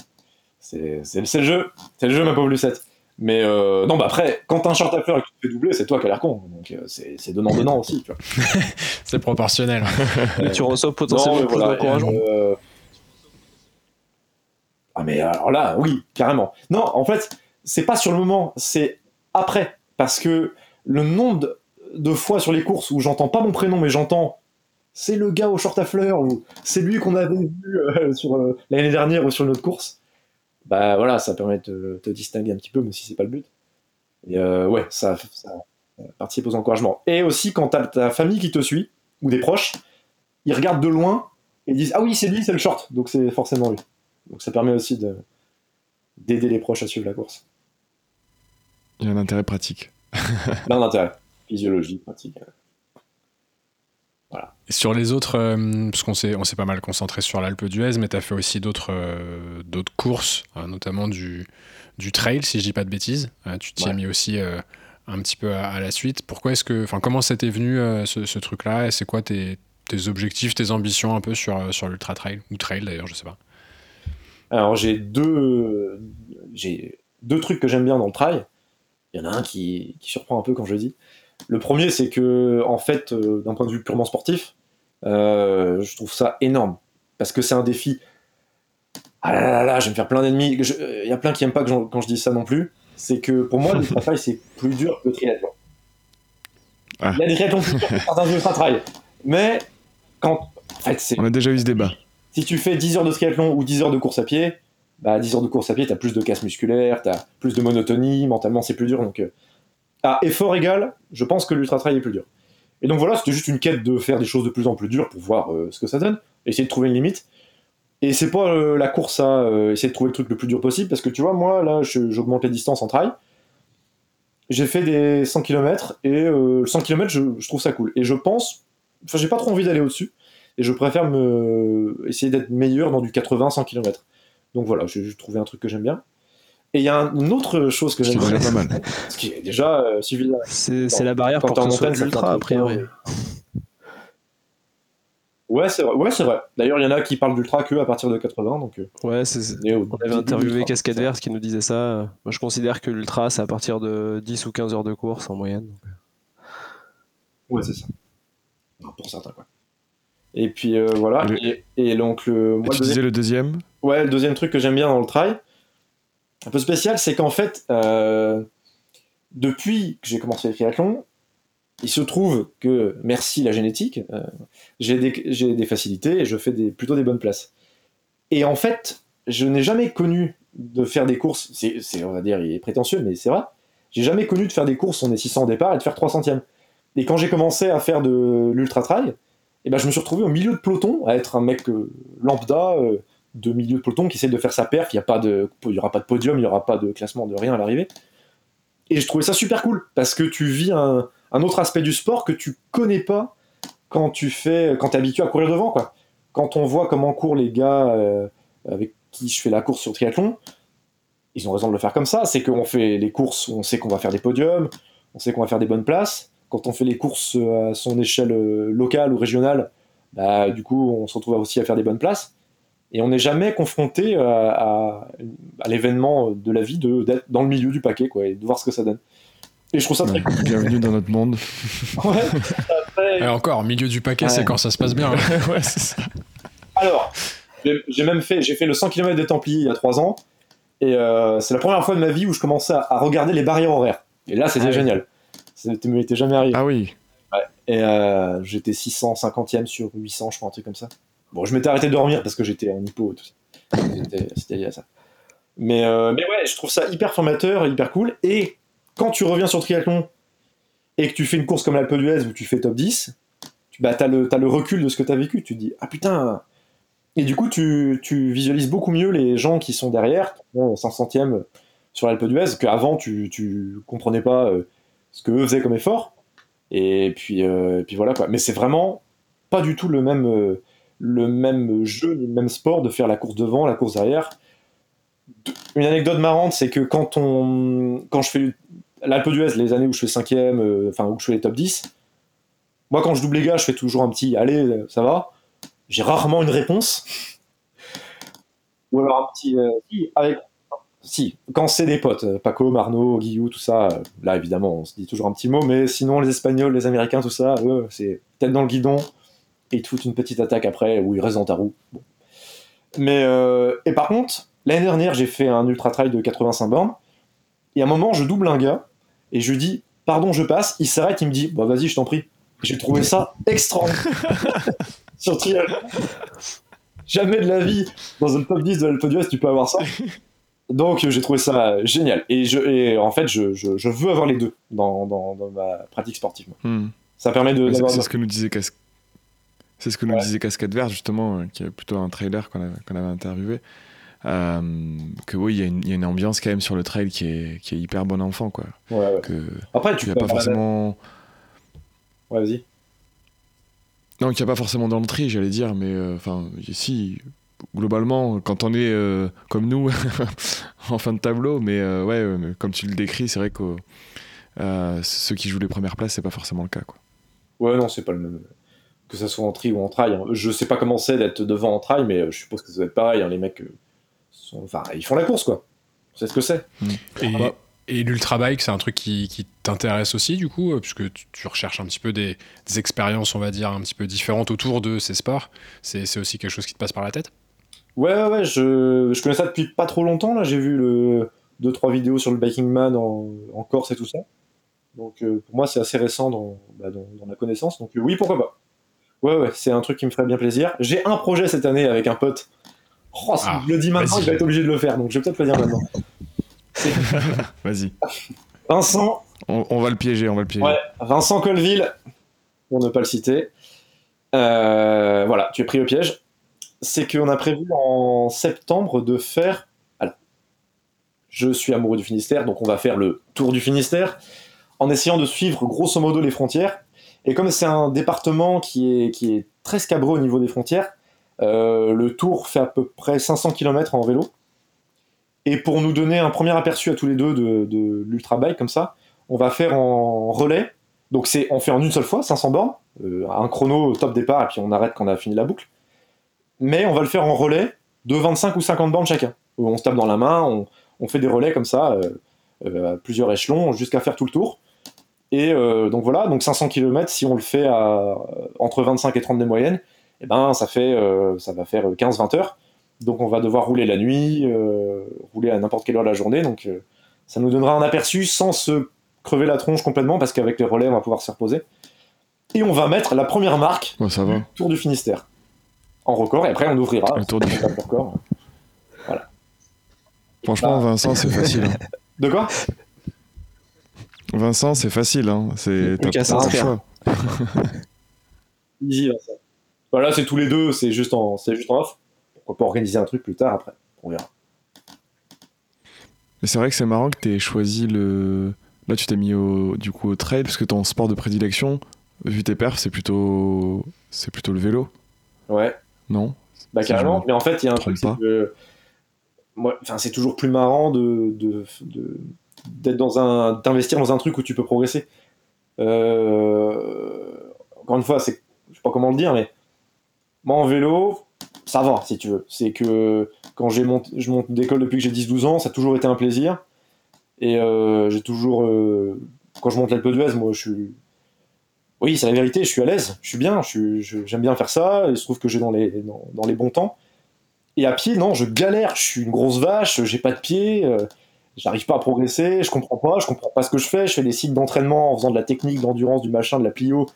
C'est c'est- c'est le jeu, c'est le jeu, ma pauvre Lucette. Mais euh, non, bah après, quand t'as un short à fleurs et que tu te fais doubler, c'est toi qui as l'air con. Donc euh, c'est donnant-donnant aussi, tu vois. C'est proportionnel. Mais tu reçois potentiellement Non, mais plus voilà, d'encouragement. euh, Ah mais alors là, oui, carrément. Non, en fait, c'est pas sur le moment, c'est après. Parce que le nombre de, fois sur les courses où j'entends pas mon prénom, mais j'entends c'est le gars au short à fleurs, ou c'est lui qu'on avait vu euh, sur euh, l'année dernière ou sur une autre course, bah voilà, ça permet de te distinguer un petit peu, même si c'est pas le but. Et euh, ouais, ça, ça participe aux encouragements. Et aussi, quand t'as ta famille qui te suit, ou des proches, ils regardent de loin et disent Ah oui, c'est lui, c'est le short, donc c'est forcément lui. Donc ça permet aussi de d'aider les proches à suivre la course. Il y a un intérêt pratique. Là, un intérêt. Physiologie, pratique. Sur les autres, euh, parce qu'on s'est, on s'est pas mal concentré sur l'Alpe d'Huez, mais tu as fait aussi d'autres, euh, d'autres courses, hein, notamment du, du trail, si je dis pas de bêtises. Euh, tu t'y Ouais. as mis aussi euh, un petit peu à, à la suite. Pourquoi est-ce que, enfin, comment c'était venu euh, ce, ce truc-là? Et c'est quoi tes, tes objectifs, tes ambitions un peu sur, euh, sur l'ultra trail? Ou trail d'ailleurs, je sais pas. Alors j'ai deux, j'ai deux trucs que j'aime bien dans le trail. Il y en a un qui, qui, surprend un peu quand je le dis. Le premier, c'est que, en fait, euh, d'un point de vue purement sportif, euh, je trouve ça énorme. Parce que c'est un défi. Ah là là là, je vais me faire plein d'ennemis. Il y a plein qui aiment pas quand je dis ça non plus. C'est que pour moi, le travail, c'est plus dur que le triathlon. Ah. Il y a des triathlons plus durs que certains trail. Mais quand. En fait, On a déjà eu ce débat. Si tu fais 10 heures de triathlon ou 10 heures de course à pied, bah 10 heures de course à pied, t'as plus de casse musculaire, t'as plus de monotonie, mentalement c'est plus dur. Donc, euh, à effort égal, je pense que l'ultra trail est plus dur. Et donc voilà, c'était juste une quête de faire des choses de plus en plus dures pour voir euh, ce que ça donne, essayer de trouver une limite. Et c'est pas euh, la course à essayer de trouver le truc le plus dur possible, parce que tu vois, moi là, j'augmente les distances en trail. J'ai fait des 100 km et 100 km, je, je, trouve ça cool. Et je pense, enfin, j'ai pas trop envie d'aller au-dessus, et je préfère me essayer d'être meilleur dans du 80-100 km. Donc voilà, j'ai trouvé un truc que j'aime bien. Et il y a une autre chose que j'aime bien. pas mal. Ce qui est déjà euh, suffisant. C'est la barrière pour que ultra, a priori. Ouais, c'est vrai. Ouais, vrai. D'ailleurs, il y en a qui parlent d'ultra que à partir de 80. Donc, euh, ouais, c'est. On avait interviewé Cascade Vert qui nous disait ça. Moi, je considère que l'ultra, c'est à partir de 10 ou 15 heures de course en moyenne. Euh. Ouais, c'est ça. pour certains, quoi. Et puis euh, voilà. Et, donc le. Moi, tu disais le deuxième? Ouais, le deuxième truc que j'aime bien dans le trail, un peu spécial, c'est qu'en fait, euh, depuis que j'ai commencé le triathlon, il se trouve que, merci la génétique, euh, j'ai des, facilités et je fais plutôt des bonnes places. Et en fait, je n'ai jamais connu de faire des courses, c'est, on va dire, il est prétentieux, mais c'est vrai, j'ai jamais connu de faire des courses, on est 600 au départ, et de faire 3 centièmes. Et quand j'ai commencé à faire de l'ultra trail, et ben je me suis retrouvé au milieu de peloton, à être un mec euh, lambda de milieu de peloton qui essaie de faire sa perf. Il n'y aura pas de podium, il n'y aura pas de classement de rien à l'arrivée. Et je trouvais ça super cool parce que tu vis un, un, autre aspect du sport que tu connais pas quand tu fais, quand es habitué à courir devant quoi. Quand on voit comment courent les gars euh, avec qui je fais la course sur triathlon, ils ont raison de le faire comme ça. C'est qu'on fait les courses, on sait qu'on va faire des podiums, on sait qu'on va faire des bonnes places quand on fait les courses à son échelle euh, locale ou régionale, bah, du coup, on se retrouve aussi à faire des bonnes places. Et on n'est jamais confronté à, l'événement de la vie d'être dans le milieu du paquet quoi, et de voir ce que ça donne. Et je trouve ça très cool. Bienvenue dans notre monde. ouais, Et encore, milieu du paquet, c'est quand ça se passe bien. Hein. ouais, c'est ça. Alors, j'ai même fait, j'ai fait le 100 km des Templiers il y a 3 ans. Et euh, c'est la première fois de ma vie où je commençais à, regarder les barrières horaires. Et là, c'était ah génial. Ça ne m'était jamais arrivé. Ah oui. Et euh, j'étais 650e sur 800, je crois, un truc comme ça. Bon, je m'étais arrêté de dormir parce que j'étais en hypo et tout ça. C'était lié à ça. Mais, euh, mais ouais, je trouve ça hyper formateur, hyper cool. Et quand tu reviens sur triathlon et que tu fais une course comme l'Alpe d'Huez où tu fais top 10, tu bah, as, le, recul de ce que tu as vécu. Tu te dis, ah putain. Et du coup, tu, visualises beaucoup mieux les gens qui sont derrière, 500e sur l'Alpe d'Huez, qu'avant, tu, tu comprenais pas. Euh, ce que eux faisaient comme effort. Et puis, euh, voilà quoi. Mais c'est vraiment pas du tout le même, euh, le même jeu, le même sport de faire la course devant, la course derrière. Une anecdote marrante, c'est que quand, on, quand je fais l'Alpe d'Huez, les années où je fais 5 euh, enfin où je fais les top 10, moi quand je double les gars, je fais toujours un petit allez, ça va. J'ai rarement une réponse. Ou alors un petit avec si, quand c'est des potes, euh, Paco, Marno, Guillou, tout ça, euh, là évidemment on se dit toujours un petit mot, mais sinon les Espagnols, les Américains, tout ça, eux, c'est tête dans le guidon, et ils te foutent une petite attaque après, où ils restent dans ta roue. Mais, euh, et par contre, l'année dernière j'ai fait un ultra trail de 85 bornes, et à un moment je double un gars, et je lui dis, pardon, je passe, il s'arrête, il me dit, bah vas-y, je t'en prie. J'ai trouvé ça extraordinaire. Sur Jamais de la vie, dans un top 10 de l'Alpe d'Huez, tu peux avoir ça. Donc j'ai trouvé ça génial. Et, je, en fait, je, je, veux avoir les deux dans, dans, ma pratique sportive. Hmm. Ça permet de. C'est ce que nous disait C'est ce que nous disait Cascade Vert, justement, euh, qui est plutôt un trailer qu'on avait, avait, interviewé. Euh, que oui, il y, y, a une ambiance quand même sur le trail qui est, qui est hyper bon enfant. Quoi. Que Après, tu n'as pas forcément. Ouais, vas-y. Non, qu'il n'y a pas forcément dans le tri, j'allais dire, mais euh, enfin, si, globalement, quand on est euh, comme nous, en fin de tableau, mais euh, ouais, comme tu le décris, c'est vrai que ceux qui jouent les premières places, c'est pas forcément le cas. Quoi. Ouais, non, c'est pas le même. Que ça soit en tri ou en trail. Hein. Je sais pas comment c'est d'être devant en trail, mais je suppose que ça doit être pareil. Hein. Les mecs, sont... enfin, ils font la course, quoi. C'est ce que c'est. Mm. Et l'ultra-bike, c'est un truc qui, qui t'intéresse aussi, du coup, euh, puisque tu, tu recherches un petit peu des, des expériences, on va dire, un petit peu différentes autour de ces sports. C'est c'est aussi quelque chose qui te passe par la tête? Ouais, ouais, ouais, je, je connais ça depuis pas trop longtemps. Là, j'ai vu le deux trois vidéos sur le Biking Man en, en Corse et tout ça. Donc euh, pour moi, c'est assez récent dans, bah, dans, dans la connaissance. Donc euh, oui, pourquoi pas. Ouais, ouais, c'est un truc qui me ferait bien plaisir. J'ai un projet cette année avec un pote. Oh, si Ah, je le dis maintenant, vas-y. il va être obligé de le faire. Donc je vais peut-être le dire maintenant. Vas-y. Vincent, On, on va le piéger, on va le piéger. Ouais, Vincent Colville, pour ne pas le citer. Euh, voilà, tu es pris au piège. C'est qu'on a prévu en septembre de faire. Alors, je suis amoureux du Finistère, donc on va faire le tour du Finistère en essayant de suivre grosso modo les frontières. Et comme c'est un département qui est, qui est très scabreux au niveau des frontières, euh, le tour fait à peu près 500 km en vélo. Et pour nous donner un premier aperçu à tous les deux de, l'ultra bike comme ça, on va faire en relais. Donc c'est, on fait en une seule fois, 500 bornes, euh, un chrono top départ, et puis on arrête quand on a fini la boucle. Mais on va le faire en relais de 25 ou 50 bornes chacun. Où on se tape dans la main, on, fait des relais comme ça, euh, euh, à plusieurs échelons, jusqu'à faire tout le tour. Et euh, donc voilà, donc 500 km, si on le fait à, entre 25 et 30 des moyennes, eh ben, ça, fait, euh, ça va faire 15-20 heures. Donc on va devoir rouler la nuit, euh, rouler à n'importe quelle heure de la journée. Donc euh, ça nous donnera un aperçu sans se crever la tronche complètement parce qu'avec les relais, on va pouvoir se reposer. Et on va mettre la première marque Ouais, ça va. du Tour du Finistère en record et après on ouvrira. Le Tour du- a le record. Franchement, Vincent, c'est facile. hein. De quoi? Vincent, c'est facile. Hein. C'est t'as pas le choix. Easy, là, ça. Voilà, c'est tous les deux, c'est juste en, c'est juste en off. Pourquoi pas organiser un truc plus tard après On verra. Mais c'est vrai que c'est marrant que tu aies choisi le. Là, tu t'es mis au, du coup au trail parce que ton sport de prédilection, vu tes perfs, c'est plutôt c'est plutôt le vélo, Ouais, non? Bah carrément. Mais en fait, il y a un truc, c'est que moi, enfin, c'est toujours plus marrant de, de, de- d'être dans un, d'investir dans un truc où tu peux progresser. Euh, encore une fois, c'est, je sais pas comment le dire, mais moi en vélo, ça va si tu veux. C'est que quand j'ai monté, je monte d'école depuis que j'ai 10-12 ans, ça a toujours été un plaisir. Et euh, j'ai toujours, euh, quand je monte l'Alpe d'Huez, moi je suis, oui, c'est la vérité, je suis à l'aise, je suis bien, je j'aime bien faire ça. Il se trouve que j'ai dans les, dans, les bons temps. Et à pied, non, je galère, je suis une grosse vache, j'ai pas de pied, j'arrive pas à progresser, je comprends pas, je comprends pas ce que je fais, je fais des cycles d'entraînement en faisant de la technique, d'endurance, du machin, de la plio,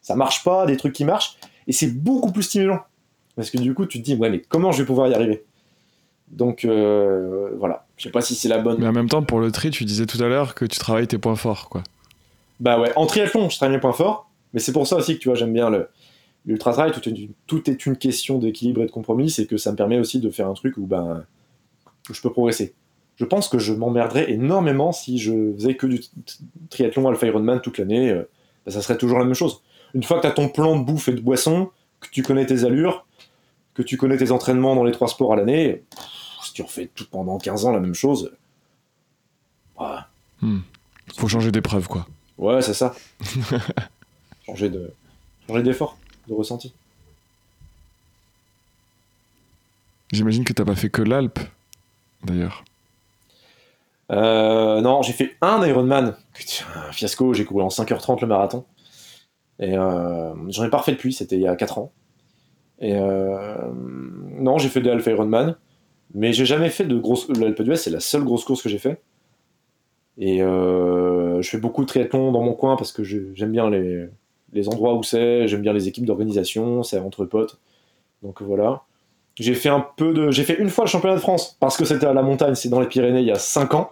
ça marche pas, des trucs qui marchent, et c'est beaucoup plus stimulant. Parce que du coup, tu te dis, ouais, mais comment je vais pouvoir y arriver? Donc euh, voilà, je sais pas si c'est la bonne. Mais en même temps, pour le tri, tu disais tout à l'heure que tu travailles tes points forts, quoi. Bah ouais, en triathlon, je travaille mes points forts, mais c'est pour ça aussi que tu vois, j'aime bien le l'ultra trail. Tout est, une, tout est une question d'équilibre et de compromis, c'est que ça me permet aussi de faire un truc où ben où je peux progresser. Je pense que je m'emmerderais énormément si je faisais que du triathlon Alpha Ironman toute l'année. euh, ben, ça serait toujours la même chose. Une fois que tu as ton plan de bouffe et de boisson, que tu connais tes allures, que tu connais tes entraînements dans les trois sports à l'année, si tu refais tout pendant 15 ans la même chose, voilà. Faut changer d'épreuve, quoi. Ouais, c'est ça. changer de changer d'effort, de ressenti. J'imagine que t'as pas fait que l'Alpe, d'ailleurs. Euh, non, j'ai fait un Ironman, un fiasco, j'ai couru en 5h30 le marathon. Et euh, j'en ai pas refait depuis, c'était il y a 4 ans. Et euh, non, j'ai fait des Alpha Ironman, mais j'ai jamais fait de grosse. L'Alpe d'Huez, c'est la seule grosse course que j'ai fait. Et euh, je fais beaucoup de triathlon dans mon coin parce que j'aime bien les, les endroits où c'est, j'aime bien les équipes d'organisation, c'est entre potes. Donc voilà. J'ai fait un peu de. J'ai fait une fois le championnat de France parce que c'était à la montagne, c'est dans les Pyrénées il y a 5 ans.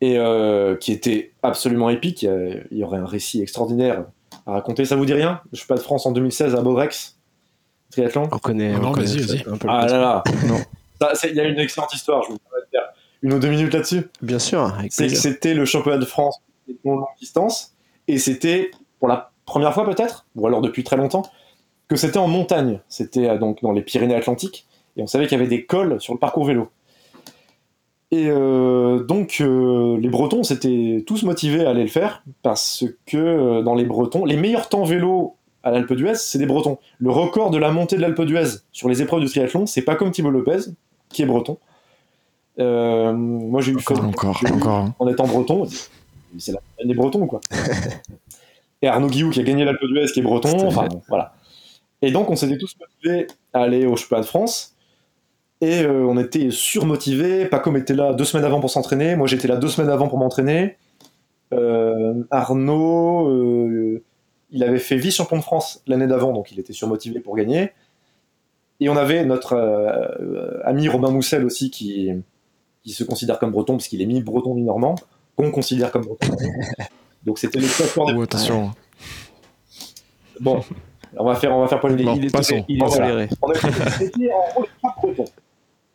Et euh, qui était absolument épique. Il y, aurait un récit extraordinaire à raconter. Ça vous dit rien? Le championnat de France en 2016 à Beaurex, triathlon? On connaît. Non, on connaît vas-y, ça, vas-y. un peu le Ah là là Non. Il y a une excellente histoire, je vous permets de faire une ou deux minutes là-dessus. Bien sûr, c'était le championnat de France de longue distance, et c'était pour la première fois peut-être, ou alors depuis très longtemps, que c'était en montagne. C'était euh, donc dans les Pyrénées-Atlantiques, et on savait qu'il y avait des cols sur le parcours vélo. Et euh, donc euh, les Bretons s'étaient tous motivés à aller le faire, parce que euh, dans les Bretons, les meilleurs temps vélo à l'Alpe d'Huez, c'est des Bretons. Le record de la montée de l'Alpe d'Huez sur les épreuves du triathlon, c'est pas comme Thibaut Lopez, qui est breton. Moi, j'ai eu Encore, fait- encore, eu- encore. hein. en étant breton. C'est la des bretons, quoi. et Arnaud Guillou qui a gagné l'Alpe d'Huez, qui est breton. Enfin, bon, voilà. Et donc, on s'était tous motivés à aller au championnat de France. Et euh, on était surmotivés. Paco était là deux semaines avant pour s'entraîner. Moi, j'étais là deux semaines avant pour m'entraîner. Euh, Arnaud, euh, il avait fait vice-champion de France l'année d'avant, donc il était surmotivé pour gagner. Et on avait notre ami Robin Moussel aussi qui, qui se considère comme breton, parce qu'il est mi-breton, mi-normand, qu'on considère comme breton. donc c'était le Oh, attention. Bon, on va faire, on va faire polémique. Bon, il est passons. Il est Voilà. On a en gros les quatre bretons.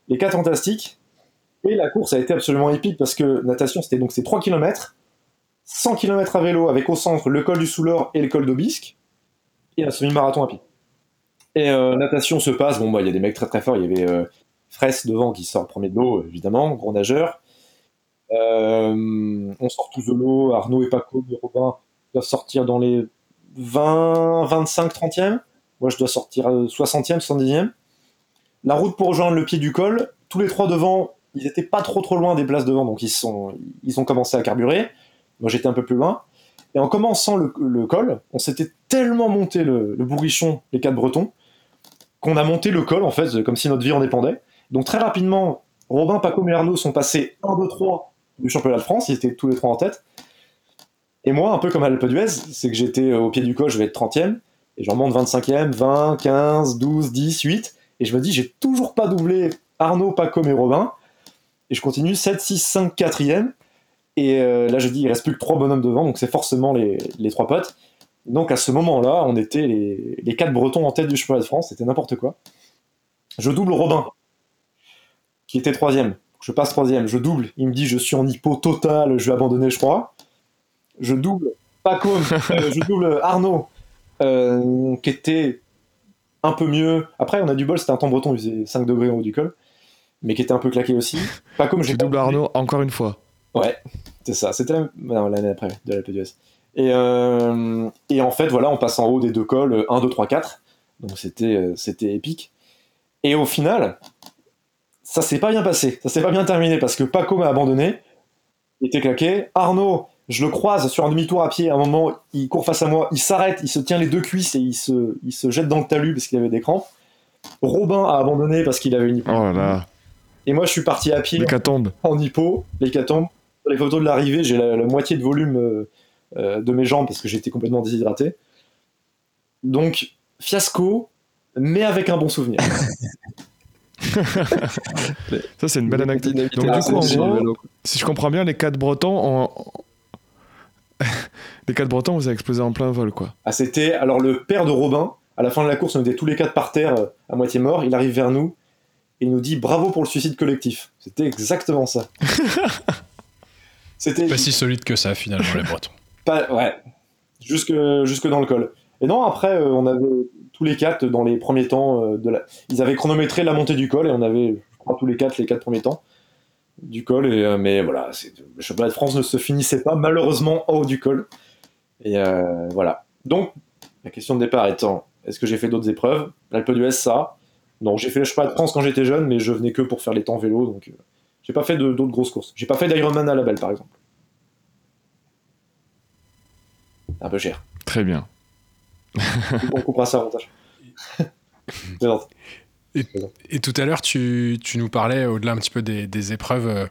Les quatre fantastiques. Et la course a été absolument épique parce que natation, c'était donc ces 3 km, 100 km à vélo avec au centre le col du Souleur et le col d'Aubisque, et un semi-marathon à pied. Et euh, natation se passe, bon, bah, il y a des mecs très très forts, il y avait euh, Fraisse devant qui sort premier de l'eau, évidemment, gros nageur. Euh, on sort tous de l'eau, Arnaud et Paco et Robin doivent sortir dans les 20, 25, 30e. Moi, je dois sortir euh, 60e, 70e. La route pour rejoindre le pied du col, tous les trois devant, ils étaient pas trop trop loin des places devant, donc ils, sont, ils ont commencé à carburer. Moi, j'étais un peu plus loin. Et en commençant le, col, on s'était tellement monté le, bourrichon, les quatre bretons, qu'on a monté le col, en fait, comme si notre vie en dépendait. Donc très rapidement, Robin, Paco et Arnaud sont passés 1, 2, 3 du championnat de France, ils étaient tous les trois en tête. Et moi, un peu comme à l'Alpe d'Huez, c'est que j'étais au pied du col, je vais être 30e, et je remonte 25e, 20, 15, 12, 10, 8, et je me dis, j'ai toujours pas doublé Arnaud, Paco et Robin, et je continue 7, 6, 5, 4e, et euh, là je dis, il reste plus que trois bonhommes devant, donc c'est forcément les, les trois potes. Donc à ce moment-là, on était les, les quatre bretons en tête du championnat de France, c'était n'importe quoi. Je double Robin, qui était troisième. Je passe troisième, je double. Il me dit je suis en hypo total, je vais abandonner, je crois. Je double Paco, euh, je double Arnaud, euh, qui était un peu mieux. Après, on a du bol, c'était un temps breton, il faisait 5 degrés en haut du col, mais qui était un peu claqué aussi. J'ai pas doubles doublé. Arnaud encore une fois. Ouais, c'est ça. C'était l'année après, de la PDS. Et, euh, et en fait, voilà, on passe en haut des deux cols, 1, 2, 3, 4. Donc c'était euh, c'était épique. Et au final, ça s'est pas bien passé. Ça s'est pas bien terminé parce que Paco m'a abandonné. Il était claqué. Arnaud, je le croise sur un demi-tour à pied. À un moment, il court face à moi. Il s'arrête, il se tient les deux cuisses et il se, il se jette dans le talus parce qu'il avait des crampes. Robin a abandonné parce qu'il avait une hypo. Oh là. Et moi, je suis parti à pied L'hécatombe. en hypo, l'hécatombe. Sur les photos de l'arrivée, j'ai la, la moitié de volume euh, euh, de mes jambes parce que j'étais complètement déshydraté. Donc, fiasco, mais avec un bon souvenir. Ça, c'est une belle anecdote. Donc, du coup, en gros, si je comprends bien, les quatre bretons ont. Les quatre bretons, vous avez explosé en plein vol, quoi. Ah, c'était alors le père de Robin. À la fin de la course, on était tous les quatre par terre, euh, à moitié morts. Il arrive vers nous et il nous dit bravo pour le suicide collectif. C'était exactement ça. C'était Pas si solide que ça, finalement, les Bretons. Pas, ouais, jusque, jusque dans le col. Et non, après, euh, on avait tous les quatre dans les premiers temps. euh, de la... Ils avaient chronométré la montée du col et on avait, je crois, tous les quatre les quatre premiers temps du col. Et, euh, mais voilà, le championnat de France ne se finissait pas malheureusement en haut du col. Et euh, voilà. Donc, la question de départ étant est-ce que j'ai fait d'autres épreuves? L'Alpe d'Huez, ça. Non, j'ai fait le championnat de France quand j'étais jeune, mais je venais que pour faire les temps vélo. Donc, euh, j'ai pas fait d'autres grosses courses. J'ai pas fait d'Ironman à la belle, par exemple. Un peu cher. Très bien. On coupera ça avantage. Et tout à l'heure, tu, tu nous parlais, au-delà un petit peu des, des épreuves, euh,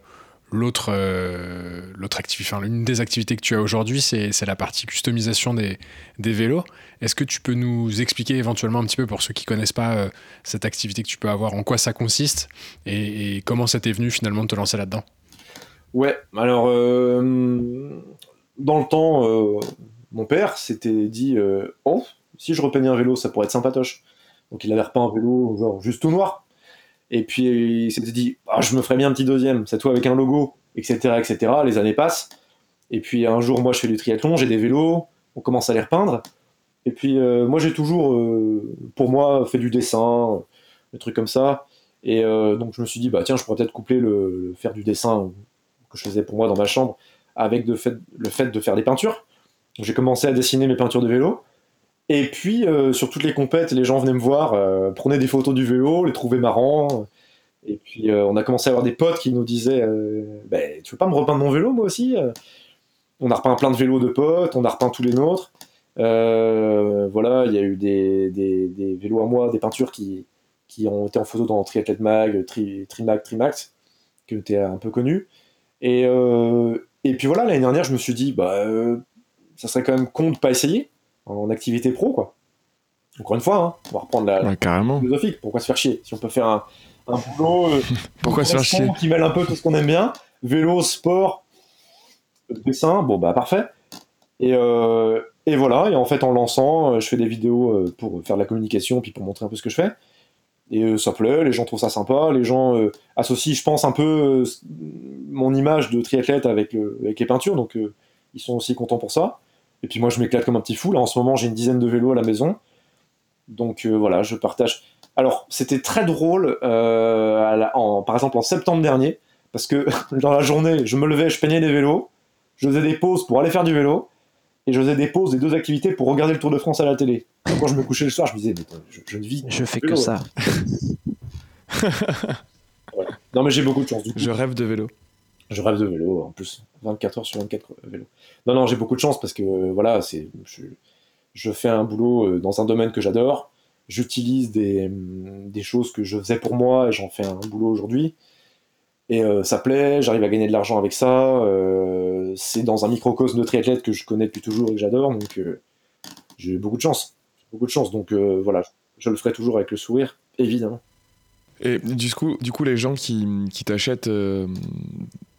l'autre euh, l'autre enfin, l'une des activités que tu as aujourd'hui, c'est la partie customisation des, des vélos. Est-ce que tu peux nous expliquer éventuellement un petit peu, pour ceux qui connaissent pas euh, cette activité que tu peux avoir, en quoi ça consiste et, et comment ça t'est venu finalement de te lancer là-dedans? Ouais, alors, euh, dans le temps, mon père s'était dit Oh, si je repeignais un vélo, ça pourrait être sympatoche. Donc il avait repeint un vélo, genre juste tout noir. Et puis il s'était dit Ah, Je me ferais bien un petit deuxième, cette fois avec un logo, etc., etc. Les années passent. Et puis un jour, moi, je fais du triathlon, j'ai des vélos, on commence à les repeindre. Et puis euh, moi, j'ai toujours, euh, pour moi, fait du dessin, des trucs comme ça. Et euh, donc je me suis dit, bah tiens, je pourrais peut-être coupler le, faire du dessin que je faisais pour moi dans ma chambre avec le fait de faire des peintures. J'ai commencé à dessiner mes peintures de vélo. Et puis, euh, sur toutes les compètes, les gens venaient me voir, euh, prenaient des photos du vélo, les trouvaient marrants. Et puis euh, on a commencé à avoir des potes qui nous disaient Ben, Tu veux pas me repeindre mon vélo moi aussi On a repeint plein de vélos de potes, on a repeint tous les nôtres. Voilà, il y a eu des, vélos à moi, des peintures qui, ont été en photo dans Triathlete Mag, Tri, Trimag, Trimax, qui étaient un peu connus. Et, puis voilà, l'année dernière, je me suis dit Bah, ça serait quand même con de pas essayer en activité pro, quoi. Encore une fois, hein, on va reprendre la, Ouais, carrément. philosophique. Pourquoi se faire chier? Si on peut faire un, un boulot euh, Pourquoi se faire chier? qui mêle un peu tout ce qu'on aime bien, vélo, sport, dessin, bon bah parfait. Et, euh, et voilà, et en fait en lançant, euh, je fais des vidéos pour faire de la communication, puis pour montrer un peu ce que je fais. Et ça plaît, les gens trouvent ça sympa, les gens euh, associent, je pense, un peu mon image de triathlète avec, le- avec les peintures, donc ils sont aussi contents pour ça. Et puis moi je m'éclate comme un petit fou, là en ce moment j'ai une dizaine de vélos à la maison. Donc euh, voilà, je partage. Alors, c'était très drôle, euh, à la- en- par exemple en septembre dernier, parce que dans la journée, je me levais, je peignais les vélos, je faisais des pauses pour aller faire du vélo, et je faisais des pauses des deux activités pour regarder le Tour de France à la télé. Quand je me couchais le soir, je me disais, mais je, je ne vis. Je fais que que ça. ça. Non, mais j'ai beaucoup de chance. Du coup, Je rêve de vélo. Je rêve de vélo, en plus, 24 heures sur 24 vélo. Non, non, j'ai beaucoup de chance parce que euh, voilà, c'est, je, fais un boulot euh, dans un domaine que j'adore. J'utilise des, hum, des choses que je faisais pour moi et j'en fais un boulot aujourd'hui. Et euh, ça plaît, j'arrive à gagner de l'argent avec ça. euh, c'est dans un microcosme de triathlète que je connais depuis toujours et que j'adore, donc euh, j'ai beaucoup de chance. Beaucoup de chance, donc euh, voilà, je le ferai toujours avec le sourire, évidemment. Et du coup, du coup les gens qui, qui t'achètent euh,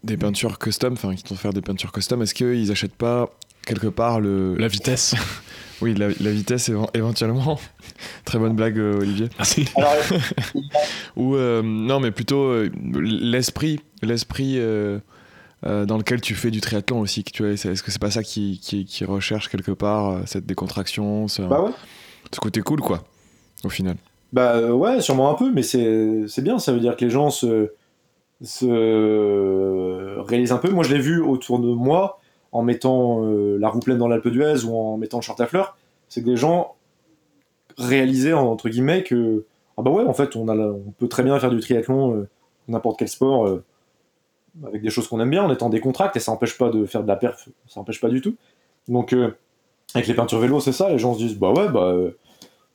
des peintures custom, enfin qui t'ont fait faire des peintures custom, est-ce qu'ils achètent pas quelque part le. La vitesse. Oui, la, la vitesse éven- éventuellement. Très bonne blague, euh, Olivier. Merci. Ou euh, non, mais plutôt euh, l'esprit, l'esprit euh, euh, dans lequel tu fais du triathlon aussi. que Tu vois, est-ce que c'est pas ça qui, qui, qui recherche quelque part euh, cette décontraction, ce, bah ouais. ce côté cool, quoi, au final. Bah ouais, sûrement un peu, mais c'est c'est bien, ça veut dire que les gens se, se réalisent un peu. Moi, je l'ai vu autour de moi en mettant euh, la roue pleine dans l'Alpe d'Huez ou en mettant le short à fleurs, c'est que les gens réalisaient, entre guillemets, que ah bah ouais, en fait, on, peut très bien faire du triathlon, euh, n'importe quel sport, euh, avec des choses qu'on aime bien, en étant décontracté, et ça n'empêche pas de faire de la perf, ça n'empêche pas du tout. Donc, avec les peintures vélo, c'est ça, les gens se disent, bah ouais, bah...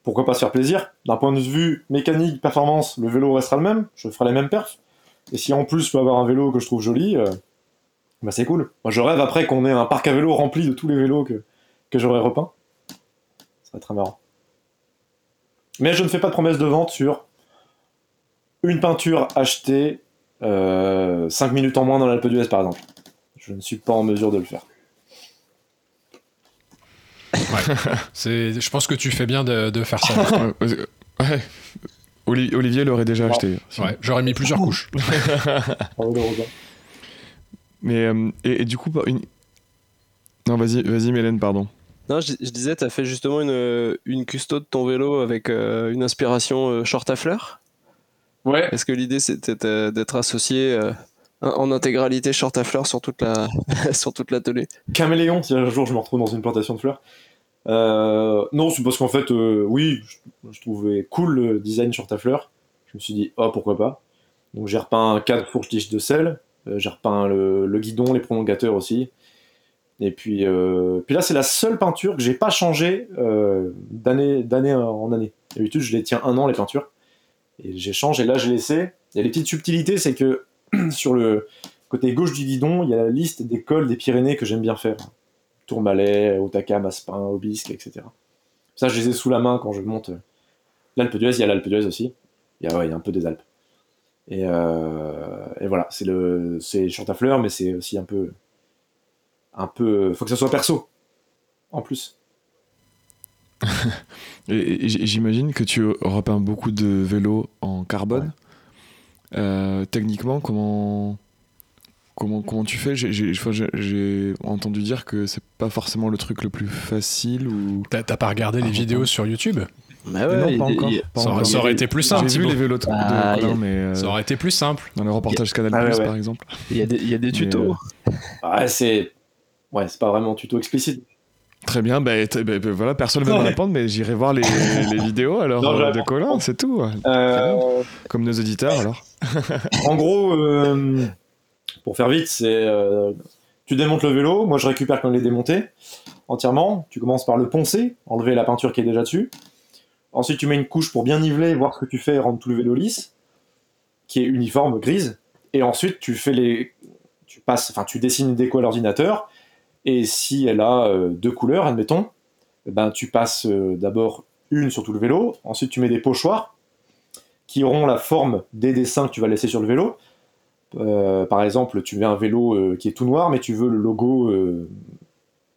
pourquoi pas se faire plaisir? D'un point de vue mécanique, performance, le vélo restera le même, je ferai les mêmes perfs. Et si en plus je peux avoir un vélo que je trouve joli, euh, bah c'est cool. Moi je rêve après qu'on ait un parc à vélo rempli de tous les vélos que, que j'aurais repeints. Ça va être très marrant. Mais je ne fais pas de promesse de vente sur une peinture achetée 5 minutes en moins dans l'Alpe d'Huez par exemple. Je ne suis pas en mesure de le faire. C'est, je pense que tu fais bien de, de faire ça. Ouais, Olivier l'aurait déjà acheté. Ouais, j'aurais mis plusieurs couches. Rosa. Mais euh, et, et du coup, pas une... non, vas-y, vas-y, Mélène, pardon. Non, je, je disais, tu as fait justement une, une custo de ton vélo avec euh, une inspiration euh, short à fleurs. Ouais. Est-ce que l'idée c'était d'être associé euh, en intégralité short à fleurs sur toute la sur toute l'atelier? Caméléon si un jour je me retrouve dans une plantation de fleurs. Euh, non, c'est parce qu'en fait, euh, oui, je, je trouvais cool le design sur ta fleur. Je me suis dit, oh, pourquoi pas. Donc j'ai repeint quatre fourches de sel, euh, j'ai repeint le, guidon, les prolongateurs aussi. Et puis, puis là, c'est la seule peinture que j'ai pas changée d'année d'année en année. D'habitude, je les tiens un an, les peintures. Et j'ai changé, et là, j'ai laissé. A les petites subtilités, c'est que sur le côté gauche du guidon, il y a la liste des cols des Pyrénées que j'aime bien faire. Tourmalet, Otaka, Maspin, Obisque, etc. Ça, je les ai sous la main quand je monte l'Alpe d'Huez. Il y a l'Alpe d'Huez aussi. Il y, a, ouais, il y a un peu des Alpes. Et, euh, et voilà, c'est le, c'est fleurs, mais c'est aussi un peu, un peu, faut que ça soit perso, en plus. J'imagine que tu repeins beaucoup de vélos en carbone. Euh, techniquement, comment, comment, comment tu fais J'ai- entendu dire que c'est pas forcément le truc le plus facile ou. T'as, t'as pas regardé les Ah, vidéos bon. sur YouTube Bah non, pas encore. pas ça, aurait, encore. ça aurait été plus simple. J'ai vu les vélos de, de Ah, Colin, y a- mais euh, Ça aurait été plus simple. dans les reportages Canal+, Ah ouais, ouais. par exemple. Il y a des, il y a des tutos. euh, Ah, c'est, ouais, c'est pas vraiment tuto explicite. Très bien, bah, bah, bah, voilà, personne ne va me répondre, mais j'irai voir les, les vidéos alors Non, euh, de Colin, c'est tout. Euh, Comme nos auditeurs alors. en gros, euh, pour faire vite, c'est euh, tu démontes le vélo. Moi, je récupère quand il est démonté entièrement. Tu commences par le poncer, enlever la peinture qui est déjà dessus. Ensuite, tu mets une couche pour bien niveler, voir ce que tu fais, rendre tout le vélo lisse, qui est uniforme, grise. Et ensuite, tu fais les, tu passes, enfin, tu dessines une déco à l'ordinateur. Et si elle a euh, deux couleurs, admettons, eh ben, tu passes euh, d'abord une sur tout le vélo. Ensuite, tu mets des pochoirs qui auront la forme des dessins que tu vas laisser sur le vélo. Euh, par exemple, tu mets un vélo euh, qui est tout noir, mais tu veux le logo, euh,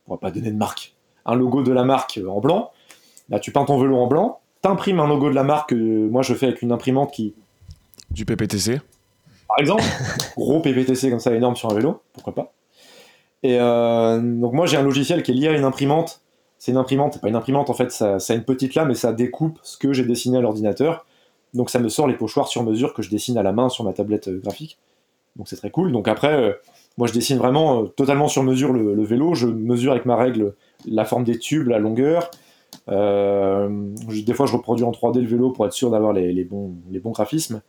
on va pas donner de marque, un logo de la marque en blanc. Là, tu peins ton vélo en blanc, t'imprimes un logo de la marque. moi, je fais avec une imprimante qui, Du PPTC. par exemple, gros PPTC comme ça énorme sur un vélo, pourquoi pas. Et euh, donc moi j'ai un logiciel qui est lié à une imprimante. C'est une imprimante, c'est pas une imprimante en fait, ça, ça a une petite lame et ça découpe ce que j'ai dessiné à l'ordinateur. Donc ça me sort les pochoirs sur mesure que je dessine à la main sur ma tablette graphique. Donc c'est très cool. Donc après, euh, moi je dessine vraiment euh, totalement sur mesure le, vélo. Je mesure avec ma règle la forme des tubes, la longueur. Euh, je- des fois je reproduis en 3D le vélo pour être sûr d'avoir les, bons, les bons graphismes.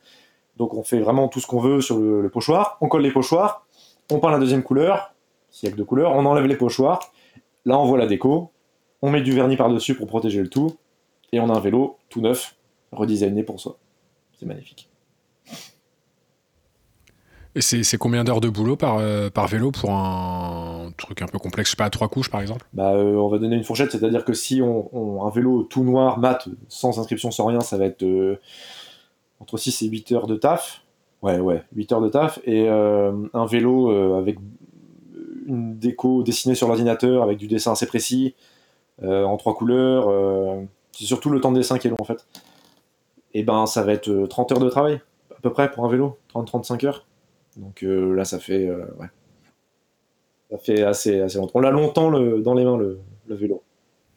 Donc on fait vraiment tout ce qu'on veut sur le, pochoir. On colle les pochoirs, on peint la deuxième couleur, s'il y a que deux couleurs, on enlève les pochoirs. Là on voit la déco, on met du vernis par-dessus pour protéger le tout, et on a un vélo tout neuf, redesigné pour soi. C'est magnifique. Et c'est combien d'heures de boulot par, euh, par vélo pour un truc un peu complexe, je sais pas, à trois couches par exemple? Bah, euh, on va donner une fourchette, c'est-à-dire que si on, on- un vélo tout noir, mat, sans inscription, sans rien, ça va être euh, entre 6 et 8 heures de taf. Ouais, ouais, 8 heures de taf. Et un vélo avec une déco dessinée sur l'ordinateur, avec du dessin assez précis, en trois couleurs, c'est surtout le temps de dessin qui est long en fait. Et ben, ça va être euh, 30 heures de travail, à peu près, pour un vélo, 30-35 heures. Donc euh, là, ça fait. euh, ouais. Ça fait assez, assez longtemps. On l'a longtemps le- dans les mains, le, le vélo.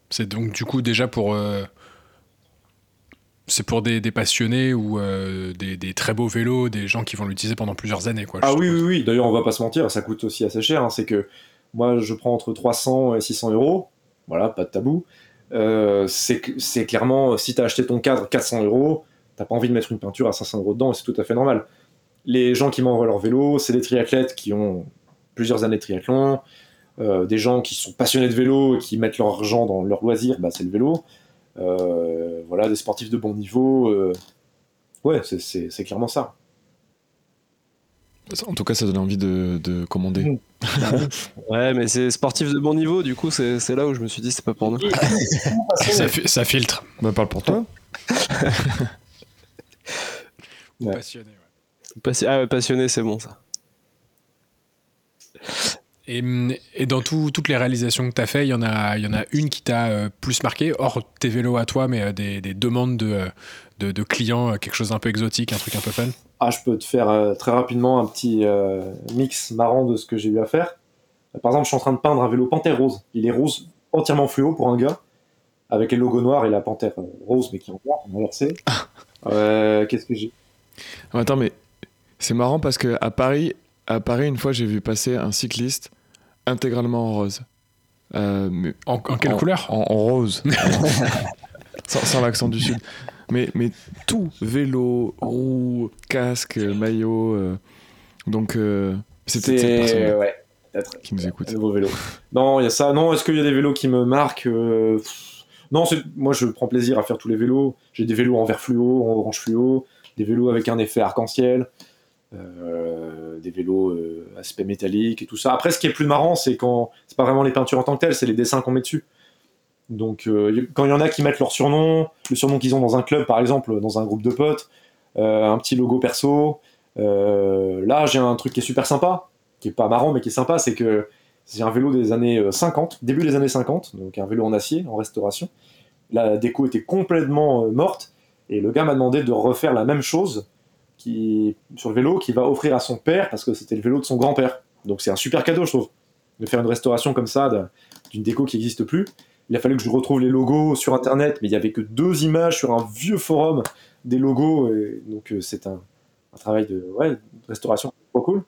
C'est donc du coup déjà pour. euh, c'est pour des, des passionnés ou euh, des, des très beaux vélos, des gens qui vont l'utiliser pendant plusieurs années. Quoi, Ah oui, oui, oui. D'ailleurs, on va pas se mentir, ça coûte aussi assez cher. hein. C'est que moi, je prends entre 300 et 600 euros. Voilà, pas de tabou. Euh, c'est clairement, si t'as acheté ton cadre 400 euros, t'as pas envie de mettre une peinture à 500 euros dedans, c'est tout à fait normal. Les gens qui m'envoient leur vélo, c'est des triathlètes qui ont plusieurs années de triathlon, euh, des gens qui sont passionnés de vélo et qui mettent leur argent dans leur loisir, bah, c'est le vélo. Euh, voilà, des sportifs de bon niveau. euh, Ouais, c'est- c'est c'est clairement ça. En tout cas, ça donne envie de, de commander. Ouais, mais c'est sportif de bon niveau, du coup, c'est c'est là où je me suis dit, c'est pas pour nous. ça, fi- ça filtre. Bah, parle pour toi. Ouais. Passionné. Passi- ah passionné, c'est bon ça. Et, et dans tout- toutes les réalisations que tu as fait, il y, en a- il y en a une qui t'a euh, plus marqué, hors tes vélos à toi, mais euh, des, des demandes de, de, de clients, euh, quelque chose d'un peu exotique, un truc un peu fun? Ah, je peux te faire euh, très rapidement un petit euh, mix marrant de ce que j'ai eu à faire. Par exemple, je suis en train de peindre un vélo panthère rose. Il est rose entièrement fluo pour un gars, avec les logos noirs et la panthère rose, mais qui est en noir, inversé. Euh, Qu'est-ce que j'ai? Attends, mais c'est marrant parce que à Paris, à Paris, une fois, j'ai vu passer un cycliste intégralement en rose. Euh, mais En, en quelle en- couleur? en, en rose. sans sans l'accent du sud. Mais, mais tout, vélo, roue, casque, maillot. euh, donc, euh, c'était cette personne ouais, peut-être qui nous écoute. un nouveau vélo. Non, il y a ça. Non, est-ce qu'il y a des vélos qui me marquent Euh, Non, c'est- moi je prends plaisir à faire tous les vélos. J'ai des vélos en vert fluo, en orange fluo, des vélos avec un effet arc-en-ciel, euh, des vélos euh, aspect métallique et tout ça. Après, ce qui est plus marrant, c'est quand c'est pas vraiment les peintures en tant que telles, c'est les dessins qu'on met dessus. Donc, euh, quand il y en a qui mettent leur surnom, le surnom qu'ils ont dans un club, par exemple, dans un groupe de potes, euh, un petit logo perso. là, j'ai un truc qui est super sympa, qui est pas marrant, mais qui est sympa, c'est que c'est un vélo des années euh, 50, début des années 50, donc un vélo en acier, en restauration. La déco était complètement morte, et le gars m'a demandé de refaire la même chose sur le vélo qu'il va offrir à son père, parce que c'était le vélo de son grand-père. Donc c'est un super cadeau, je trouve, de faire une restauration comme ça d'un- d'une déco qui n'existe plus. Il a fallu que je retrouve les logos sur internet, mais il y avait que deux images sur un vieux forum des logos, et donc euh, c'est un, travail de, restauration trop cool.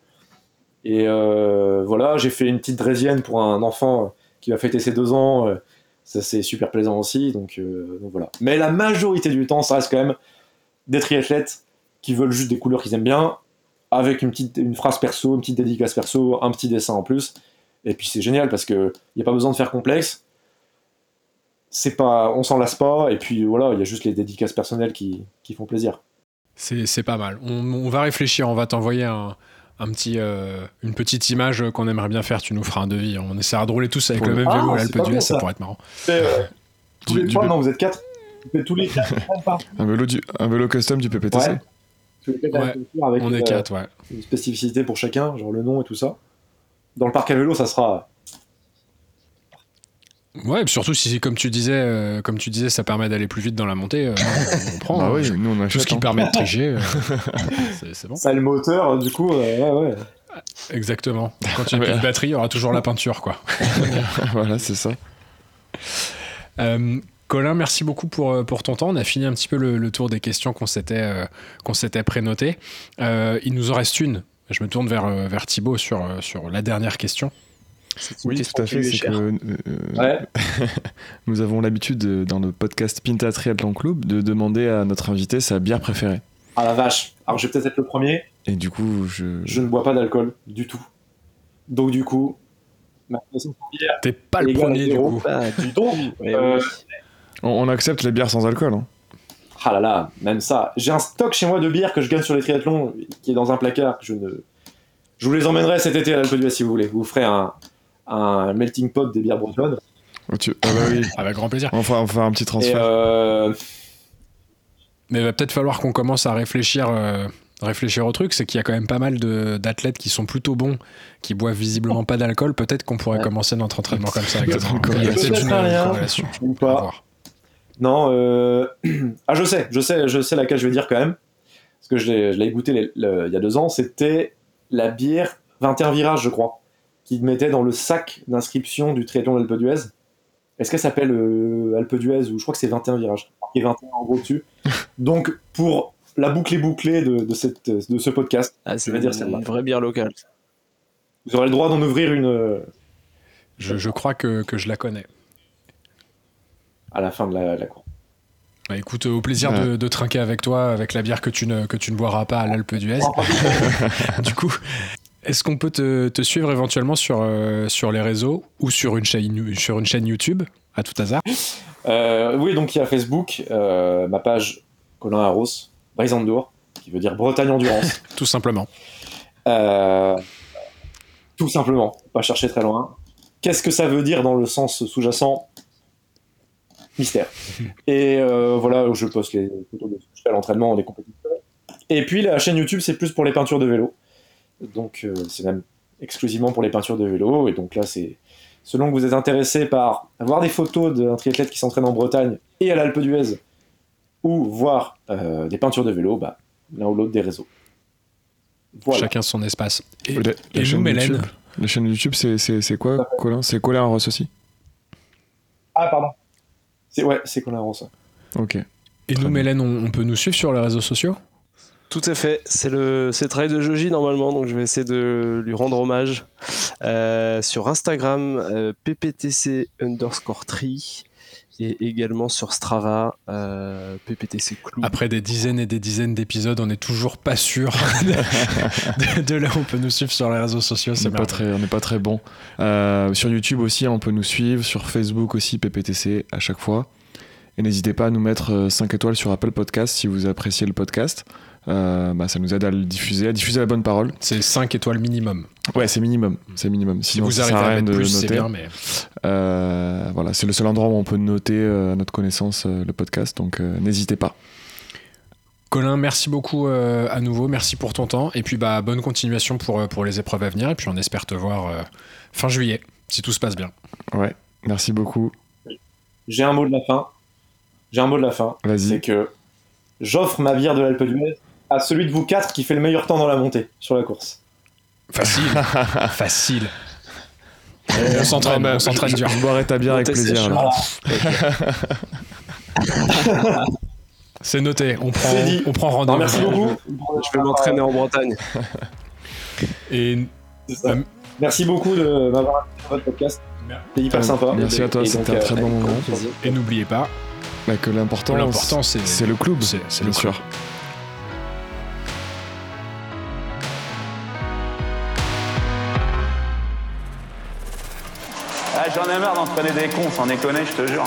Et euh, voilà, j'ai fait une petite draisienne pour un enfant qui va fêter ses deux ans. euh, ça, c'est super plaisant aussi. Donc, donc voilà. Mais la majorité du temps, ça reste quand même des triathlètes qui veulent juste des couleurs qu'ils aiment bien, avec une petite une phrase perso, une petite dédicace perso, un petit dessin en plus. Et puis c'est génial parce que n'y a pas besoin de faire complexe. C'est pas, on s'en lasse pas. Et puis voilà, il y a juste les dédicaces personnelles qui, qui font plaisir. C'est pas mal. On, on va réfléchir, on va t'envoyer un, un petit, euh, une petite image qu'on aimerait bien faire. Tu nous feras un devis. On essaiera de rouler tous avec le même Ah, vélo à l'Alpe d'Huez, ça ça. pourrait être marrant. Euh, tous Du- les du trois, P- non, vous êtes quatre. Tous les quatre. Un vélo, du, un vélo custom du PPTC Ouais. Ouais, avec On est euh, quatre, ouais. une spécificité pour chacun, genre le nom et tout ça. Dans le parc à vélo, ça sera. Ouais, et puis surtout si, comme tu disais, euh, comme tu disais, ça permet d'aller plus vite dans la montée, euh, on prend. Bah hein. oui, nous on Tout ce qui hein. permet de tricher, euh, c'est- c'est bon. Ça le moteur, du coup, euh, ouais, ouais. Exactement. Quand il n'y a plus de batterie, il y aura toujours la peinture, quoi. voilà, c'est ça. Colin, merci beaucoup pour, euh, pour ton temps. On a fini un petit peu le, le tour des questions qu'on s'était euh, qu'on s'était prénotées. Euh, il nous en reste une. Je me tourne vers, vers Thibaut sur, sur la dernière question. Oui, question tout à fait. C'est que euh, Ouais. nous avons l'habitude, dans le podcast Pinta Triathlon Club, de demander à notre invité sa bière préférée. Ah la vache. Alors je vais peut-être être le premier. Et du coup, je. Je ne bois pas d'alcool du tout. Donc du coup. T'es pas le premier, du coup. Ah, Donc, euh, oui. On, on accepte les bières sans alcool. Hein. ah là là, même ça. J'ai un stock chez moi de bières que je gagne sur les triathlons, qui est dans un placard. que Je ne. Je vous les emmènerai cet été à l'Alpe d'Huez si vous voulez. Vous ferez un, un melting pot des bières bretonnes. Oh, tu- Ah bah oui. Avec grand plaisir. On va faire, on faire un petit Et transfert. euh, Mais il va peut-être falloir qu'on commence à réfléchir, euh, réfléchir au truc. C'est qu'il y a quand même pas mal de- d'athlètes qui sont plutôt bons, qui boivent visiblement pas d'alcool. Peut-être qu'on pourrait Ouais. commencer notre entraînement comme ça. Peut-être également. une une, corrélation. ou pas. Non, euh... ah je sais, je sais, je sais laquelle je vais dire quand même, parce que je l'ai, je l'ai goûté les- le- il y a deux ans. C'était la bière 21 virages, je crois, qui mettait dans le sac d'inscription du triathlon d'Alpe d'Huez. Est-ce qu'elle s'appelle euh, Alpe d'Huez ou je crois que c'est 21 virages, et 21 en gros dessus. Donc pour la boucle est bouclée de, de, cette, de ce podcast, Ah, c'est je vais dire une, celle-là. une vraie bière locale. vous aurez le droit d'en ouvrir une euh, Je, je crois que, que je la connais. À la fin de la, la course. Bah, écoute, au plaisir Ouais. de, de trinquer avec toi, avec la bière que tu ne, que tu ne boiras pas à l'Alpe d'Huez. du coup, est-ce qu'on peut te, te suivre éventuellement sur, euh, sur les réseaux ou sur une chaîne, sur une chaîne YouTube, à tout hasard Euh, oui, donc il y a Facebook, euh, ma page Colin Arros, Brisandour, qui veut dire Bretagne Endurance. Tout simplement. Euh, tout simplement, pas chercher très loin. Qu'est-ce que ça veut dire dans le sens sous-jacent? Mystère. Et euh, voilà, je poste les photos de ce que je fais à l'entraînement, des compétitions. Et puis la chaîne YouTube, c'est plus pour les peintures de vélo. Donc euh, c'est même exclusivement pour les peintures de vélo. Et donc là, c'est selon que vous êtes intéressé par voir des photos d'un triathlète qui s'entraîne en Bretagne et à l'Alpe d'Huez, ou voir euh, des peintures de vélo, bah, l'un ou l'autre des réseaux. Voilà. Chacun son espace. Et, La- la et nous, chaîne Mélène YouTube. La chaîne YouTube, c'est quoi, Colin? C'est Colin Ross aussi Ah, pardon. C'est, ouais, c'est Colin Ross. Ok. Et Très nous, bien. Mélène, on, on peut nous suivre sur les réseaux sociaux? Tout à fait, c'est le, travail de Joji normalement, donc je vais essayer de lui rendre hommage. Euh, sur Instagram, euh, pptc underscore tri, et également sur Strava, euh, pptc clou. Après des dizaines et des dizaines d'épisodes, on n'est toujours pas sûr de, de là où on peut nous suivre sur les réseaux sociaux. On C'est n'est pas très, on n'est pas très bon. Euh, sur YouTube aussi, on peut nous suivre. Sur Facebook aussi, PPTC à chaque fois. Et n'hésitez pas à nous mettre 5 étoiles sur Apple Podcast si vous appréciez le podcast. Euh, bah, ça nous aide à le diffuser, à diffuser la bonne parole. C'est 5 étoiles minimum. Ouais, c'est minimum. C'est minimum. Si vous arrivez à mettre de plus, c'est noter. bien, mais Euh, voilà, c'est le seul endroit où on peut noter euh, à notre connaissance euh, le podcast. Donc, euh, n'hésitez pas. Colin, merci beaucoup euh, à nouveau, merci pour ton temps, et puis bah bonne continuation pour, euh, pour les épreuves à venir, et puis on espère te voir euh, fin juillet, si tout se passe bien. Ouais, merci beaucoup. J'ai un mot de la fin. J'ai un mot de la fin. C'est Vas-y. que j'offre ma bière de l'Alpe d'Huez à celui de vous quatre qui fait le meilleur temps dans la montée sur la course. Facile. Facile. Euh, on s'entraîne, on s'entraîne dur. Je boirai ta avec plaisir. Voilà. C'est noté, on prend, on prend rendez-vous. Merci beaucoup. Je vais m'entraîner en Bretagne. Et euh, merci beaucoup de m'avoir invité votre podcast. C'était hyper sympa. Merci à toi, c'était un euh, très bon moment. Et n'oubliez pas bah, que l'important, l'important c'est, le club. C'est, le club. Ah, J'en ai marre d'entraîner des cons, sans déconner, je te jure.